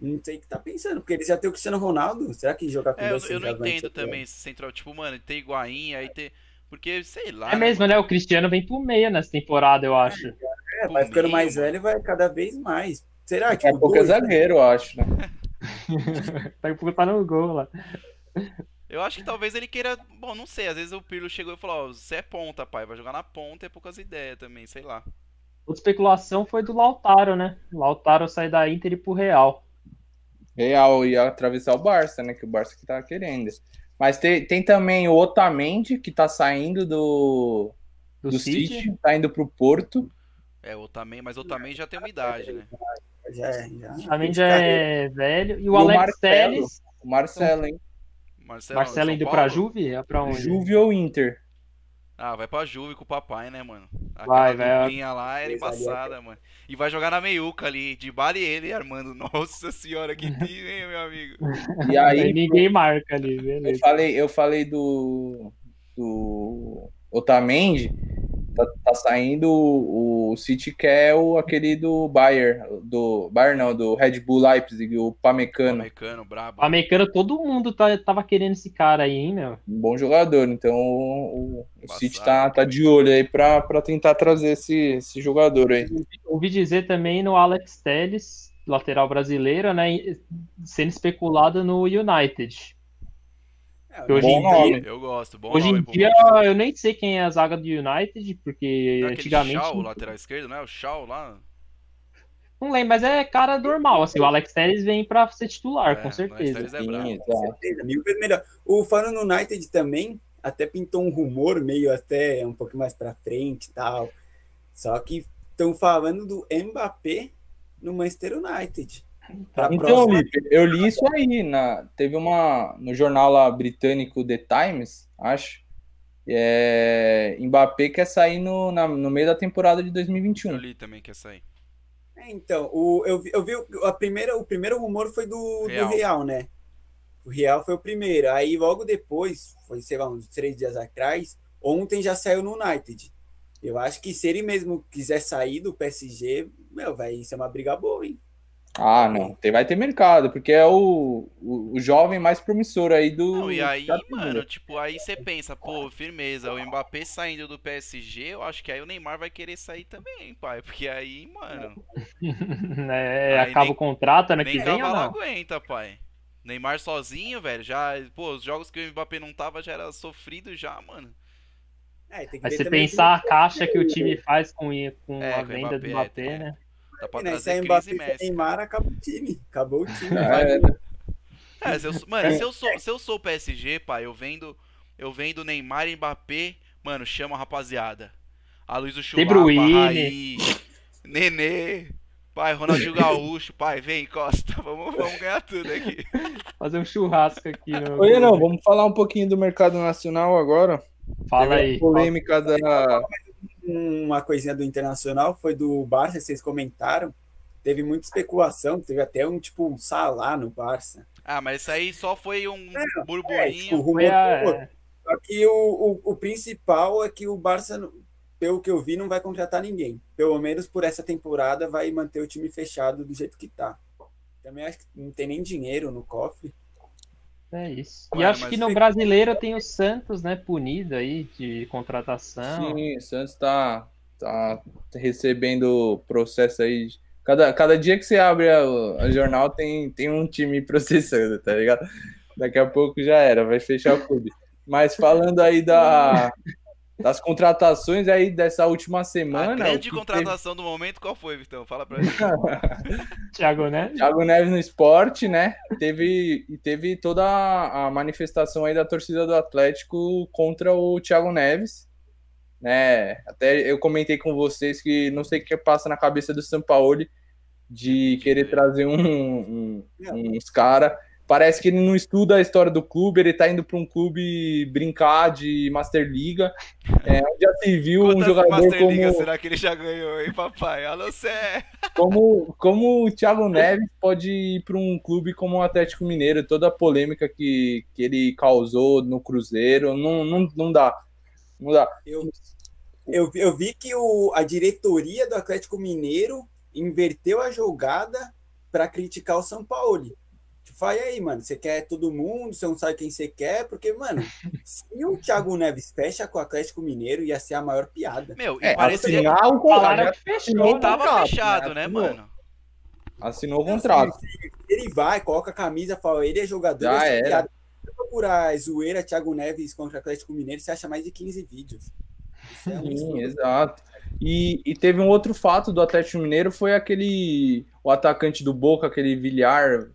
Não sei o que tá pensando, porque eles já tem o Cristiano Ronaldo. Será que jogar com É, eu, dois eu não entendo é também esse central. Tipo, mano, tem Higuaín, aí tem. Porque, sei lá. É mesmo, né? O Cristiano vem pro meio nessa temporada, eu acho. É, vai ficando meio, mais velho, vai cada vez mais. Será? Daqui a pouco é dois, né? zagueiro, eu acho, né? Daqui a pouco tá no gol lá. Eu acho que talvez ele queira. Bom, não sei. Às vezes o Pirlo chegou e falou: Ó, você é ponta, pai. Vai jogar na ponta e é poucas ideias também, sei lá. Outra especulação foi do Lautaro, né? Lautaro sai da Inter e ir pro Real. Real ia atravessar o Barça, né? Que o Barça que tava querendo. Mas tem, tem também o Otamendi, que tá saindo do, Do, do City. City, tá indo pro Porto. É, o também, mas o também já tem uma idade, né? Já, é, já. Também já é velho. E o o Alex Marcelo. Telles. O Marcelo, hein? Marcelo, Marcelo indo Paulo? pra Juve? É pra onde? Juve ou Inter? Ah, vai pra Juve com o papai, né, mano? Aquela Vai, vai. lá era Coisa ali, embaçada, mano. E vai jogar na meiuca ali, de Bala e ele, Armando. *laughs* Nossa senhora, que time, hein, meu amigo? *laughs* E Aí aí, ninguém marca ali, eu beleza. falei, eu falei do, do Otamendi, tá, tá saindo o, o City quer o, aquele do Bayern, do Bayern não, do Red Bull Leipzig, o Pamecano. Americano, brabo. O americano, todo mundo tá, tava querendo esse cara aí, hein, meu? Um bom jogador, então o, o. City tá, tá de olho aí pra, pra tentar trazer esse, esse jogador aí. Ouvi dizer também no Alex Telles, lateral brasileiro, né? Sendo especulado no United. É, hoje Bom em nome. dia, Eu gosto, bom hoje nome em dia Manchester. eu nem sei quem é a zaga do United, porque Não é antigamente. Shaw, o lateral esquerdo, não é? O Shaw lá? Não lembro, mas é cara normal, assim. O Alex Telles vem pra ser titular, É, com o certeza. Alex Telles é Sim, exato. Com certeza, mil vezes melhor. O falando no United também, até pintou um rumor meio até um pouco mais pra frente e tal. Só que estão falando do Mbappé no Manchester United. Pra Então, próxima- Lipe, eu li isso aí. Na, teve uma. No jornal lá britânico The Times, acho. É, Mbappé quer sair no, na- no meio da temporada de Eu 2021. li também que ia sair. É, então, o, eu, vi- eu vi o- a primeira, o primeiro rumor foi do Real. do Real, né? O Real foi o primeiro. Aí logo depois, foi, sei lá, uns três dias atrás, ontem já saiu no United. Eu acho que se ele mesmo quiser sair do PSG, meu, vai ser uma briga boa, hein? Ah, não. Tem, vai ter mercado, porque é o, o, o jovem mais promissor aí do. Não, e aí, mano, tipo, aí você pensa, pô, firmeza, o Mbappé saindo do PSG, eu acho que aí o Neymar vai querer sair também, pai. Porque aí, mano, *laughs* É, Aí acaba nem- o contrato ano que vem ou não? aguenta, pai. Neymar sozinho, velho, já, pô, os jogos que o Mbappé não tava já era sofrido já, mano. É, tem que Mas ver você pensar a caixa que o time faz com, com É, a com venda do Mbappé, Mbappé, é. né? Dá pra né, se trazer é Mbappé e e Messi. Neymar, acabou o time. Acabou o time. Vai. era. É, se eu, mano, se eu sou, se eu sou o PSG, pai, eu vendo, eu vendo Neymar e Mbappé, mano, chama a rapaziada. A Luiz Chulapa, Bruyne. Raí, Nenê, pai, Ronaldinho *laughs* Gaúcho, pai, vem, Costa, vamos, vamos ganhar tudo aqui. Fazer um churrasco aqui no. Oi, não, vamos falar um pouquinho do mercado nacional agora. Fala Teve a aí. polêmica da. Uma coisinha do Internacional foi do Barça, vocês comentaram. Teve muita especulação, teve até um tipo um Salah no Barça. Ah, mas isso aí só foi um É, tipo, burburinho. o rumor Foi a- rumor. Só que o, o, o principal é que o Barça, pelo que eu vi, não vai contratar ninguém. Pelo menos por essa temporada vai manter o time fechado do jeito que tá. Também acho que não tem nem dinheiro no cofre. É isso. E acho que no brasileiro tem o Santos, né, punido aí de contratação. Sim, o Santos tá, tá recebendo processo aí. Cada, cada dia que você abre a, a jornal tem, tem um time *laughs* processando, tá ligado? Daqui a pouco já era, vai fechar o clube. Mas falando aí da, *laughs* das contratações aí dessa última A semana. grande o que contratação do momento, qual foi, Vitão? Fala pra gente. *laughs* Thiago, né? Thiago Neves no esporte, né? Teve, e teve toda a manifestação aí da torcida do Atlético contra o Thiago Neves. Né? Até eu comentei com vocês que não sei o que passa na cabeça do Sampaoli de querer trazer um, um- uns caras. Parece que ele não estuda a história do clube, ele tá indo para um clube brincar de Masterliga. É, onde já se viu um jogador Masterliga como será que ele já ganhou, hein, papai? Alô, Sé! como, como o Thiago Neves pode ir para um clube como o Atlético Mineiro, toda a polêmica que, que ele causou no Cruzeiro, não, não, não dá. Não dá. Eu, eu, vi- eu vi que o, a diretoria do Atlético Mineiro inverteu a jogada para criticar o São Paulo. Tipo, fala aí, mano, você quer todo mundo, você não sabe quem você quer, porque, mano, *laughs* se o Thiago Neves fecha com o Atlético Mineiro, ia ser a maior piada. Meu, e É, parecia assinar o Falaram contrato. que fechou. assinou que tava contrato, fechado, né, Assinou- mano? Assinou o contrato. Ele vai, coloca a camisa, fala, ele é jogador, Já era. piada. Se procurar zoeira Thiago Neves contra o Atlético Mineiro, você acha mais de 15 vídeos. Isso é um Sim, exato. E, e teve um outro fato do Atlético Mineiro, foi aquele, o atacante do Boca, aquele Villar,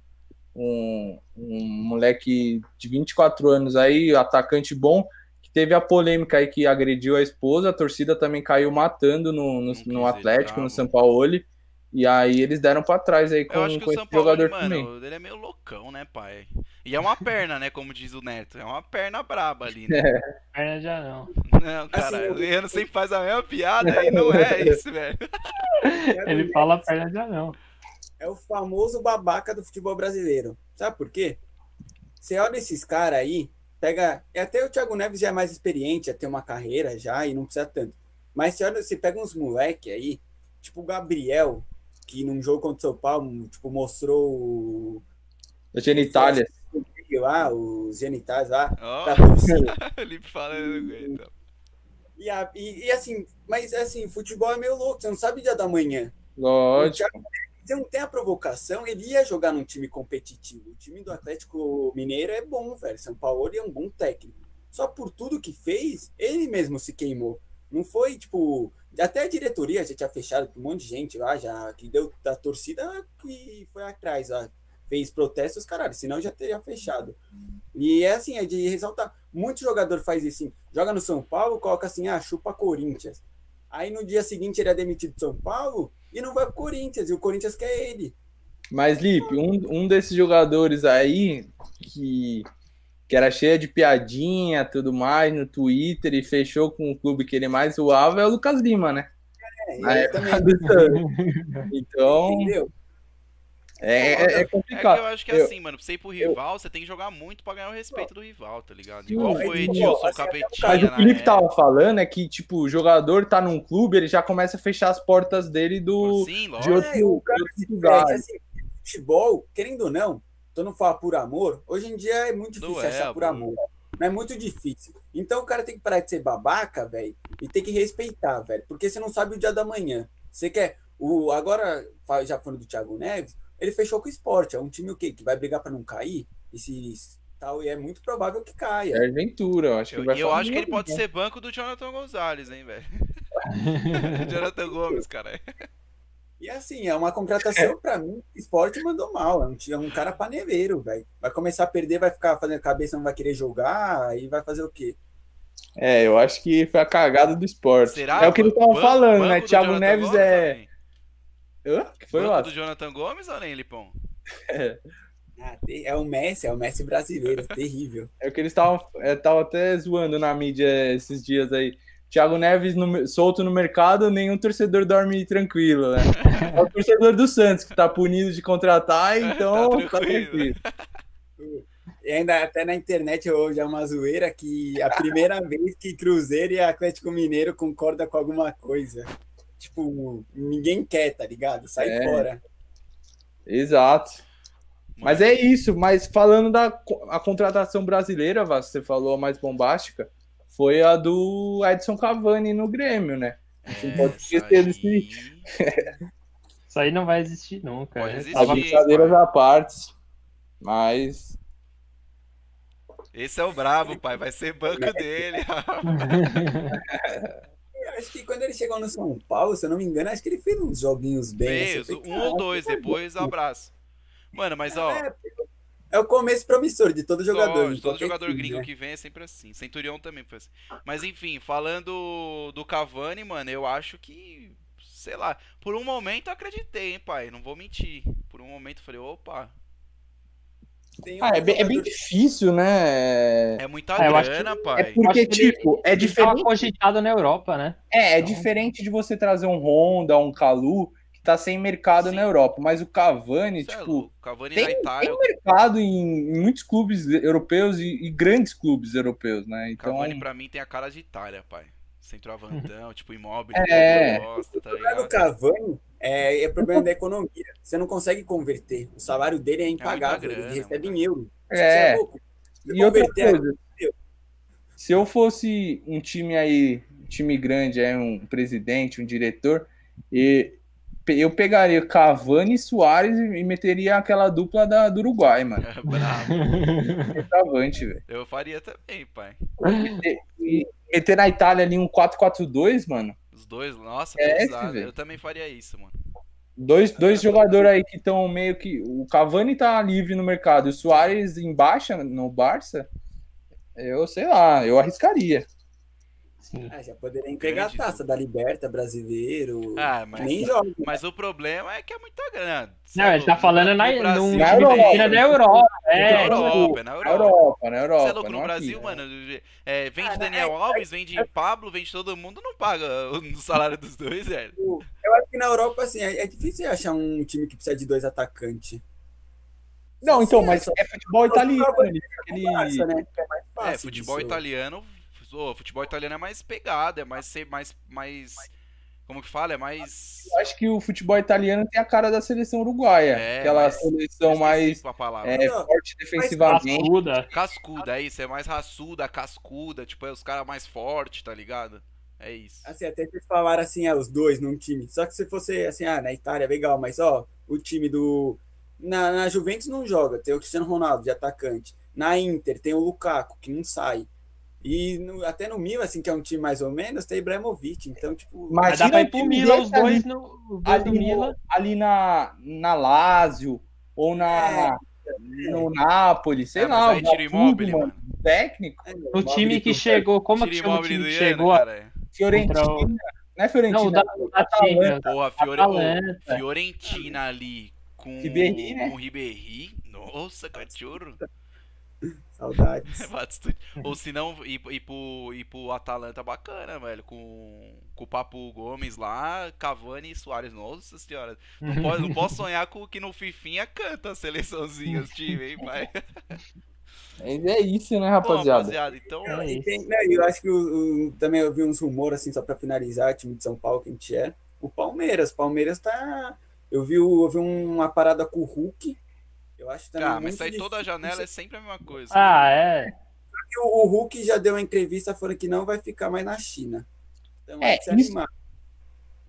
um, um moleque de 24 anos aí, atacante bom, que teve a polêmica aí que agrediu a esposa, a torcida também caiu matando no, no, no Atlético, no São Paulo, e aí eles deram pra trás aí Eu com, acho que com o esse São Paulo, jogador mano, também. ele é meio loucão, né, pai? E é uma perna, né, como diz o Neto. É uma perna braba ali, né? Perna já não. Não, cara, Assim, o Leandro sempre faz a mesma piada e não é *laughs* isso, velho. Ele fala perna já não. É o famoso babaca do futebol brasileiro. Sabe por quê? Você olha esses caras aí, pega. Até o Thiago Neves já é mais experiente, já tem uma carreira já e não precisa tanto. Mas você olha, você pega uns moleque aí, tipo o Gabriel, que num jogo contra o São Paulo, tipo, mostrou o- genitália. lá, os genitais lá, torcida. *laughs* ele fala, eu não aguento. E, e- e assim, mas assim, futebol é meio louco, você não sabe o dia da manhã. O Lógico. Thiago Não tem a provocação, ele ia jogar num time competitivo. O time do Atlético Mineiro é bom, velho. São Paulo é um bom técnico. Só por tudo que fez, ele mesmo se queimou. Não foi, tipo. Até a diretoria já tinha fechado com um monte de gente lá, já que deu da torcida que foi atrás. Fez protestos, caralho, senão já teria fechado. E é assim, é de ressaltar. Muito jogador faz isso. Joga no São Paulo, coloca assim, ah, chupa Corinthians. Aí no dia seguinte ele é demitido de São Paulo e não vai pro Corinthians. E o Corinthians quer ele. Mas, Lipe, um, um desses jogadores aí que, que era cheio de piadinha tudo mais no Twitter e fechou com o clube que ele mais zoava é o Lucas Lima, né? É, ele também. *laughs* Então, entendeu? É, é, é É que complicado. eu acho que Eu- assim, mano, pra você ir pro rival, você tem que jogar muito pra ganhar o respeito do rival, tá ligado? Igual foi Edilson assim, até o Capetinha Mas o na Felipe tava falando é que, tipo, o jogador tá num clube, ele já começa a fechar as portas dele do, Sim, de lógico. outro, É, o cara de outro É, lugar. assim, futebol, querendo ou não, tu não fala por amor, hoje em dia é muito difícil Não é, achar por amor. amor. Não é muito difícil. Então o cara tem que parar de ser babaca, velho, e tem que respeitar, velho. Porque você não sabe o dia da manhã. Você quer. O, agora, já falando do Thiago Neves, ele fechou com o esporte. É um time o quê? Que vai brigar pra não cair? Esse tal, e é muito provável que caia. É Ventura, eu acho que Eu, vai e eu acho que ele pode ser banco do Jonathan Gonzalez, hein, velho. *laughs* Jonathan Gomes, cara. E assim, é uma contratação pra mim, o esporte mandou mal. É um, é um cara paneveiro, velho. Vai começar a perder, vai ficar fazendo cabeça, não vai querer jogar, aí vai fazer o quê? É, eu acho que foi a cagada do esporte. Será? É o que ele tava Banco- falando, né? Thiago Jonathan Neves Gomes, é. nem? Hã? que foi, Banco Watson? do Jonathan Gomes ou nem, Lipão? Ah, te- é o Messi, é o Messi brasileiro, *laughs* terrível. É o que eles estavam é, tavam até zoando na mídia esses dias aí. Thiago Neves no- solto no mercado, nenhum torcedor dorme tranquilo, né? É o *laughs* torcedor do Santos que tá punido de contratar, então Tá tá tranquilo. tranquilo. E ainda até na internet hoje é uma zoeira que a primeira vez que Cruzeiro e Atlético Mineiro concordam com alguma coisa. Tipo, ninguém quer, tá ligado? Sai É. fora. Exato. Mas é isso, mas falando da a contratação brasileira, Vasco, você falou a mais bombástica, foi a do Edson Cavani no Grêmio, né? É, não pode esquecer aí. desse- *laughs* Isso aí não vai existir nunca. Pode existir. As brincadeiras à parte, mas Esse é o brabo, pai. Vai ser banco dele. *laughs* *laughs* Acho que quando ele chegou no São Paulo, se eu não me engano, acho que ele fez uns joguinhos bem. assim, Fez um ou "Caraca, dois, tá depois abraço. Mano, mas ó, É, é o começo promissor de todo jogador. De todo jogador time, gringo né? que vem é sempre assim. Centurião também foi assim. Mas enfim, falando do Cavani, mano, eu acho que. Sei lá. Por um momento eu acreditei, hein, pai. Não vou mentir. Por um momento eu falei, opa, Tem ah, é, bem, é bem difícil, né? é muita É, grana, É pai. porque, Acho que ele- tipo, é diferente. cogitado na Europa, né? É, é Então- diferente de você trazer um Honda, um Calu, que tá sem mercado Sim. na Europa. Mas o Cavani, Cê é tipo, louco. Cavani tem, na Itália. tem mercado em, em muitos clubes europeus e, e grandes clubes europeus, né? Então, Cavani pra mim tem a cara de Itália, pai. Centroavantão, tipo imóvel, É. gosta, tá O? Cavani é, é problema da economia. Você não consegue converter. O salário dele é impagável. grana, ele recebe em euro. É. Você louco. Se E outra coisa, se eu fosse um time aí, um time grande, é um presidente, um diretor, e eu pegaria Cavani e Soares e meteria aquela dupla da, do Uruguai, mano. *laughs* Bravo. Centroavante, velho. Eu faria também, pai. E meter na Itália ali um 4-4-2, mano. Dois, nossa, É esse. Eu também faria isso, mano. Dois, dois jogadores aí que estão meio que. O Cavani tá livre no mercado e o Soares em baixa no Barça. Eu sei lá, eu arriscaria. Sim. Ah, já poderia entregar Grande a taça da Liberta, brasileiro. Ah, mas, Nem joga. mas o problema é que é muita grana. Não, ele tá falando na, no Na Europa. pequeno da Europa. na É, Europa, é na Na Europa. Europa, na Você Europa. é louco no Brasil, aqui. mano. É, vende Ah, Daniel é- Alves, vende Pablo, vende todo mundo, não paga o salário dos dois, velho. Eu acho que na Europa, assim, é, é difícil achar um time que precisa de dois atacantes. Não, então, Sim, mas só- é futebol italiano. Né? É mais fácil É, futebol disso. italiano. Ô, futebol italiano é mais pegado, é mais ser mais. mais como que fala? É mais. Eu acho que o futebol italiano tem a cara da seleção uruguaia. É, aquela mas- seleção mais é, forte defensivamente. cascuda. Cascuda, é isso, é mais raçuda, cascuda, tipo, é os caras mais fortes, tá ligado? É isso. Assim, até vocês falaram assim, ah, os dois num time. Só que se fosse assim, ah, na Itália, legal, mas ó, o time do. Na, na Juventus não joga, tem o Cristiano Ronaldo de atacante. Na Inter tem o Lukaku, que não sai. E no- até no Milan, assim, que é um time mais ou menos, tem Ibrahimovic. Então, tipo. Mas- dá pra ir pro Milan, os dois, no, os dois ali, no- Milan. ali na, na Lazio ou na, no Napoli, sei É, lá. aí o tira Immobile, mano, técnico, No time que chegou, como é que chama o time que chegou? cara. Fiorentina, o- não é Fiorentina, Não, o da, o da Champions. Porra, Fiore... Atalanta. Fiorentina ali com Ribéry, né? com Ribéry. Nossa, cachorro. *laughs* Saudades. Bastante. Ou se não, ir, ir, pro, ir pro Atalanta bacana, velho. Com, com o Papo Gomes lá, Cavani e Soares. Nossa senhora. Não, *laughs* pode, não posso sonhar com que no Fifinha canta a seleçãozinha, os times, hein, pai? *laughs* É isso, né, Bom, rapaziada? rapaziada, então. É isso. tem- né, eu acho que o- o- também eu vi uns rumores, assim, só pra finalizar, time de São Paulo, que a gente é. O Palmeiras. Palmeiras tá. Eu vi, eu vi uma parada com o Hulk. Eu acho também. Ah, mas sair toda a difícil. janela é sempre a mesma coisa. Ah, é. O, o Hulk já deu uma entrevista falando que não vai ficar mais na China. Então, É, é, se isso- animar.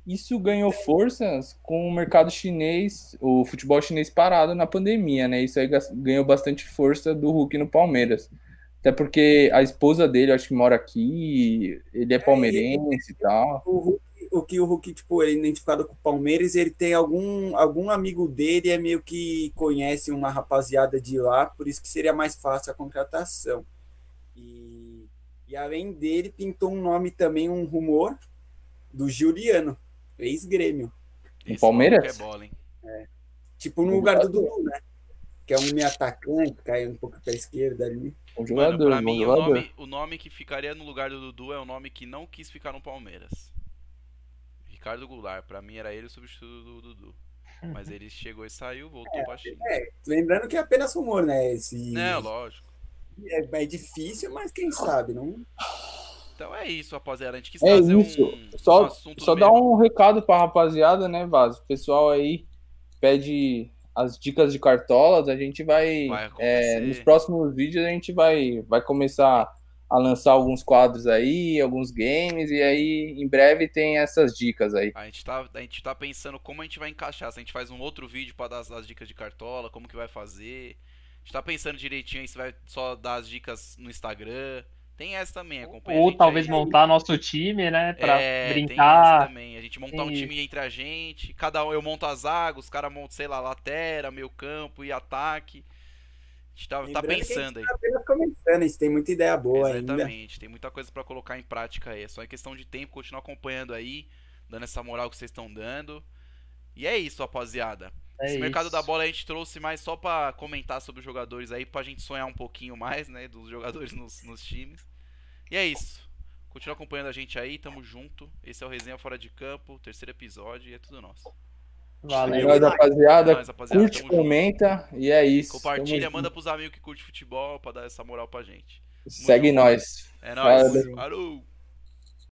Isso ganhou forças com o mercado chinês, o futebol chinês parado na pandemia, né? Isso aí ganhou bastante força do Hulk no Palmeiras. Até porque a esposa dele, acho que mora aqui, ele é palmeirense e tal. O, Hulk, o que o Hulk, tipo, ele é identificado com o Palmeiras, ele tem algum, algum amigo dele, é meio que conhece uma rapaziada de lá, por isso que seria mais fácil a contratação. E, e além dele, pintou um nome também, um rumor, do Juliano, ex-grêmio. Esse Palmeiras? É bola, hein? Tipo, no lugar do Dudu, né? Que é um meio atacante, cai um pouco pra esquerda ali. Um Mano, jogador, pra mim, o jogador. nome, o nome que ficaria no lugar do Dudu é o nome que não quis ficar no Palmeiras. Ricardo Goulart. Pra mim era ele o substituto do Dudu. Mas ele chegou e saiu, voltou pra China. Lembrando que é apenas rumor, né? Esse, Não, lógico. é, é difícil, mas quem sabe, não? Então é isso, rapaziada. A gente quis É fazer um- isso. um, Só, assunto só dar um recado pra rapaziada, né, Vaz? O pessoal aí pede as dicas de cartolas, a gente vai, Vai é, nos próximos vídeos a gente vai, vai começar a lançar alguns quadros aí, alguns games, e aí em breve tem essas dicas aí. A gente, tá, a gente tá pensando como a gente vai encaixar. Se a gente faz um outro vídeo pra dar as, as dicas de cartola, como que vai fazer. A gente tá pensando direitinho aí se vai só dar as dicas no Instagram. Tem essa também, acompanha a Ou gente talvez aí. montar nosso time, né? Pra É, tem essa brincar. também. A gente montar um Tem time entre a gente. Cada um eu monto a zaga, os caras montam, sei lá, lateral, meio campo e ataque. A gente tá, tá pensando aí. tá apenas começando, a gente tem muita ideia boa ainda. Exatamente. Tem muita coisa pra colocar em prática aí. É só em questão de tempo, continuar acompanhando aí, dando essa moral que vocês estão dando. E é isso, rapaziada. É Esse mercado isso. da bola a gente trouxe mais só pra comentar sobre os jogadores aí, pra gente sonhar um pouquinho mais, né, dos jogadores nos, nos times. E é isso. Continua acompanhando a gente aí, tamo junto. Esse é o Resenha Fora de Campo, terceiro episódio e é tudo nosso. Valeu. nóis, rapaziada. Nóis, rapaziada. Curte, Tamo junto. comenta e é isso. Compartilha, Tamo manda pros amigos que curte futebol pra dar essa moral pra gente. junto. Segue junto. nós. É nóis. Valeu. Falou!